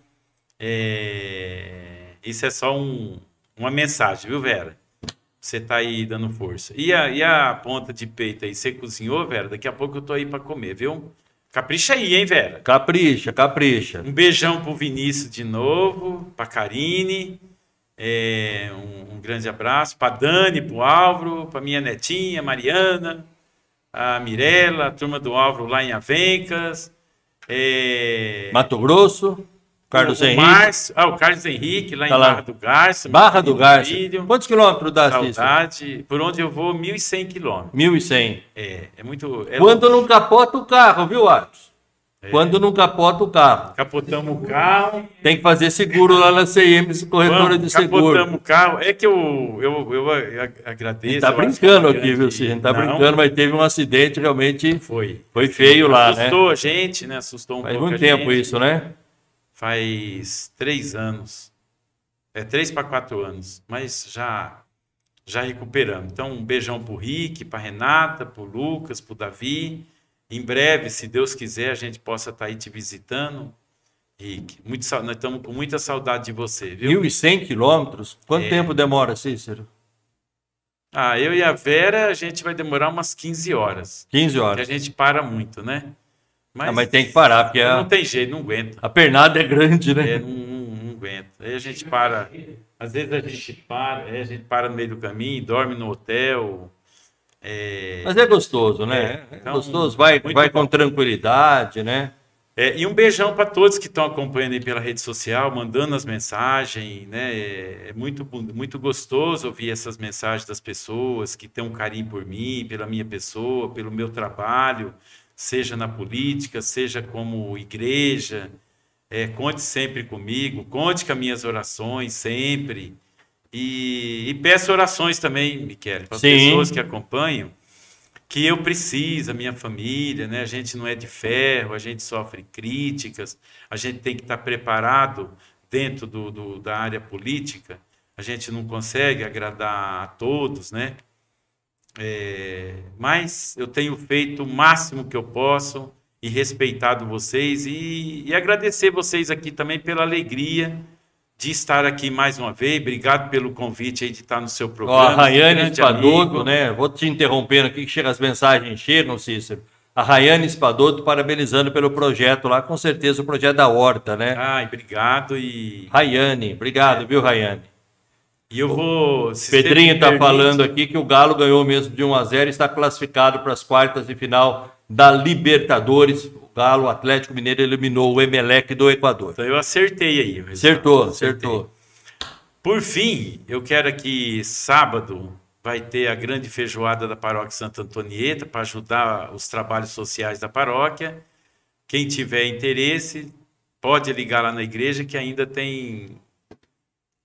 É, Isso é só um, uma mensagem, viu, Vera? Você tá aí dando força. E a, e a ponta de peito aí, você cozinhou, Vera? Daqui a pouco eu tô aí para comer, viu? Capricha aí, hein, Vera? Capricha, capricha. Um beijão pro Vinícius de novo, pra Karine. é, um, um grande abraço pra Dani, pro Álvaro, pra minha netinha, Mariana, a Mirella, a turma do Álvaro lá em Avencas. É, Mato Grosso, Carlos o, Henrique. Márcio, ah, o Carlos Henrique, lá Tá em lá. Barra do Garça. Barra do Garça. filho. Quantos quilômetros dá? Saudade. Por onde eu vou, 1.100 quilômetros. 1.100. É, é muito. É Quando não capota o carro, viu, Atos? É. Quando não capota o carro. Capotamos o carro. Tem que fazer seguro lá na CM, corretora Vamos, de seguro. capotamos o carro. É que eu, eu, eu agradeço. Tá brincando que é uma aqui, viu, grande- Cícero? Tá Não, brincando, mas teve um acidente realmente. Foi. Foi feio lá, né? Assustou a gente, né? Assustou um Faz pouco muito a tempo gente. isso, né? Faz três anos. É três para quatro anos. Mas já já recuperamos. Então, um beijão pro Rick, pra Renata, pro Lucas, pro Davi. Em breve, se Deus quiser, a gente possa estar aí te visitando. Rick, muito, nós estamos com muita saudade de você, viu? 1.100 quilômetros? Quanto É. tempo demora, Cícero? Ah, eu e a Vera, a gente vai demorar umas 15 horas. 15 Que a horas. gente para muito, né? Ah, mas tem que parar, porque não a, tem jeito, não aguenta. a pernada é grande, né? É, não, não, não aguenta. Aí a gente para. Às vezes a gente para, a gente para no meio do caminho, dorme no hotel. É, Mas é gostoso, né? É, É, então, gostoso, vai, vai bom. com tranquilidade, né? é, e um beijão para todos que estão acompanhando aí pela rede social, mandando as mensagens, né? É, é muito, muito gostoso ouvir essas mensagens das pessoas que têm um carinho por mim, pela minha pessoa, pelo meu trabalho, seja na política, seja como igreja. É, conte sempre comigo, conte com as minhas orações sempre. E, e peço orações também, Miquel, para as pessoas que acompanham, que eu preciso, a minha família, né? A gente não é de ferro, a gente sofre críticas, a gente tem que estar preparado dentro do, do- da área política. A gente não consegue agradar a todos, né? É, mas eu tenho feito o máximo que eu posso e respeitado vocês e, e agradecer vocês aqui também pela alegria de estar aqui mais uma vez. Obrigado pelo convite aí de estar no seu Ó, programa. a Rayane Espadoto, né? Vou te interrompendo aqui, que chega, as mensagens chegam, Cícero. A Rayane Espadoto parabenizando pelo projeto lá, com certeza o projeto da Horta, né? Ai, obrigado e, Rayane, obrigado, viu, Rayane? E eu vou. Pedrinho me está falando aqui que o Galo ganhou mesmo de 1 a 0 e está classificado para as quartas de final da Libertadores. O Galo, o Atlético Mineiro, eliminou o Emelec do Equador. Então eu acertei aí. resultado. Acertou, Acertei. acertou. Por fim, eu quero que sábado vai ter a grande feijoada da paróquia Santa Antonieta para ajudar os trabalhos sociais da paróquia. Quem tiver interesse, pode ligar lá na igreja que ainda tem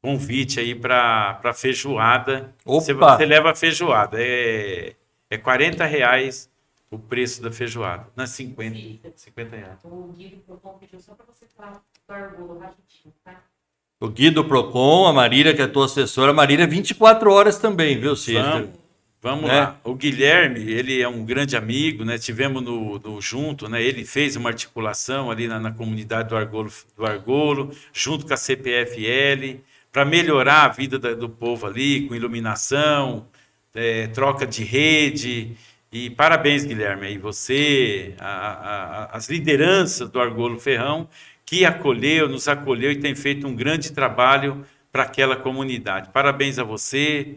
convite aí para a feijoada. Você, Opa! você leva a feijoada. É, é 40 reais o preço da feijoada. Não, é 50. 50 reais. O Guido Procon pediu só para você falar do Argolo rapidinho, tá? O Guido Procon, a Marília, que é a tua assessora. A Marília, 24 horas também, viu, Cícero? Vamos, vamos Né? lá. O Guilherme, ele é um grande amigo, né? Tivemos no, no junto, né? Ele fez uma articulação ali na, na comunidade do Argolo, do Argolo, junto com a CPFL, para melhorar a vida da- do povo ali, com iluminação, é, troca de rede. E parabéns, Guilherme, aí você, a- a- as lideranças do Argolo Ferrão, que acolheu, nos acolheu e tem feito um grande trabalho para aquela comunidade. Parabéns a você,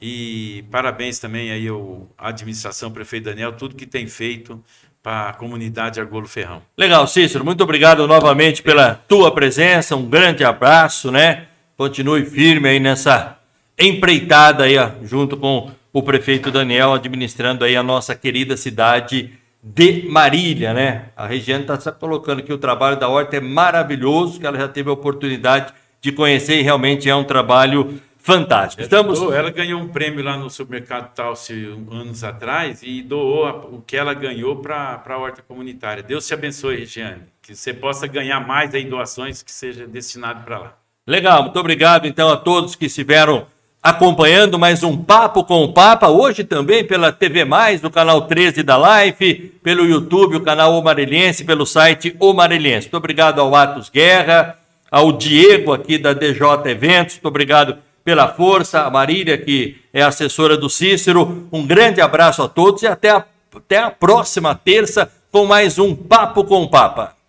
e parabéns também aí ao à administração, prefeito Daniel, tudo que tem feito para a comunidade Argolo Ferrão. Legal, Cícero, muito obrigado novamente pela tua presença, um grande abraço, né? Continue firme aí nessa empreitada aí, ó, junto com o prefeito Daniel, administrando aí a nossa querida cidade de Marília, né? A Regiane está colocando que o trabalho da Horta é maravilhoso, que ela já teve a oportunidade de conhecer e realmente é um trabalho fantástico. Estamos. Doou, ela ganhou um prêmio lá no supermercado Talce anos atrás e doou a- o que ela ganhou para a horta comunitária. Deus te abençoe, Regiane. Que você possa ganhar mais aí doações que seja destinado para lá. Legal, muito obrigado então a todos que estiveram acompanhando mais um Papo com o Papa, hoje também pela TV Mais, no canal 13 da Life, pelo YouTube, o canal O Marilhense, pelo site O Marilhense. Muito obrigado ao Atos Guerra, ao Diego aqui da DJ Eventos, muito obrigado pela força, a Marília que é assessora do Cícero. Um grande abraço a todos e até a, até a próxima terça com mais um Papo com o Papa.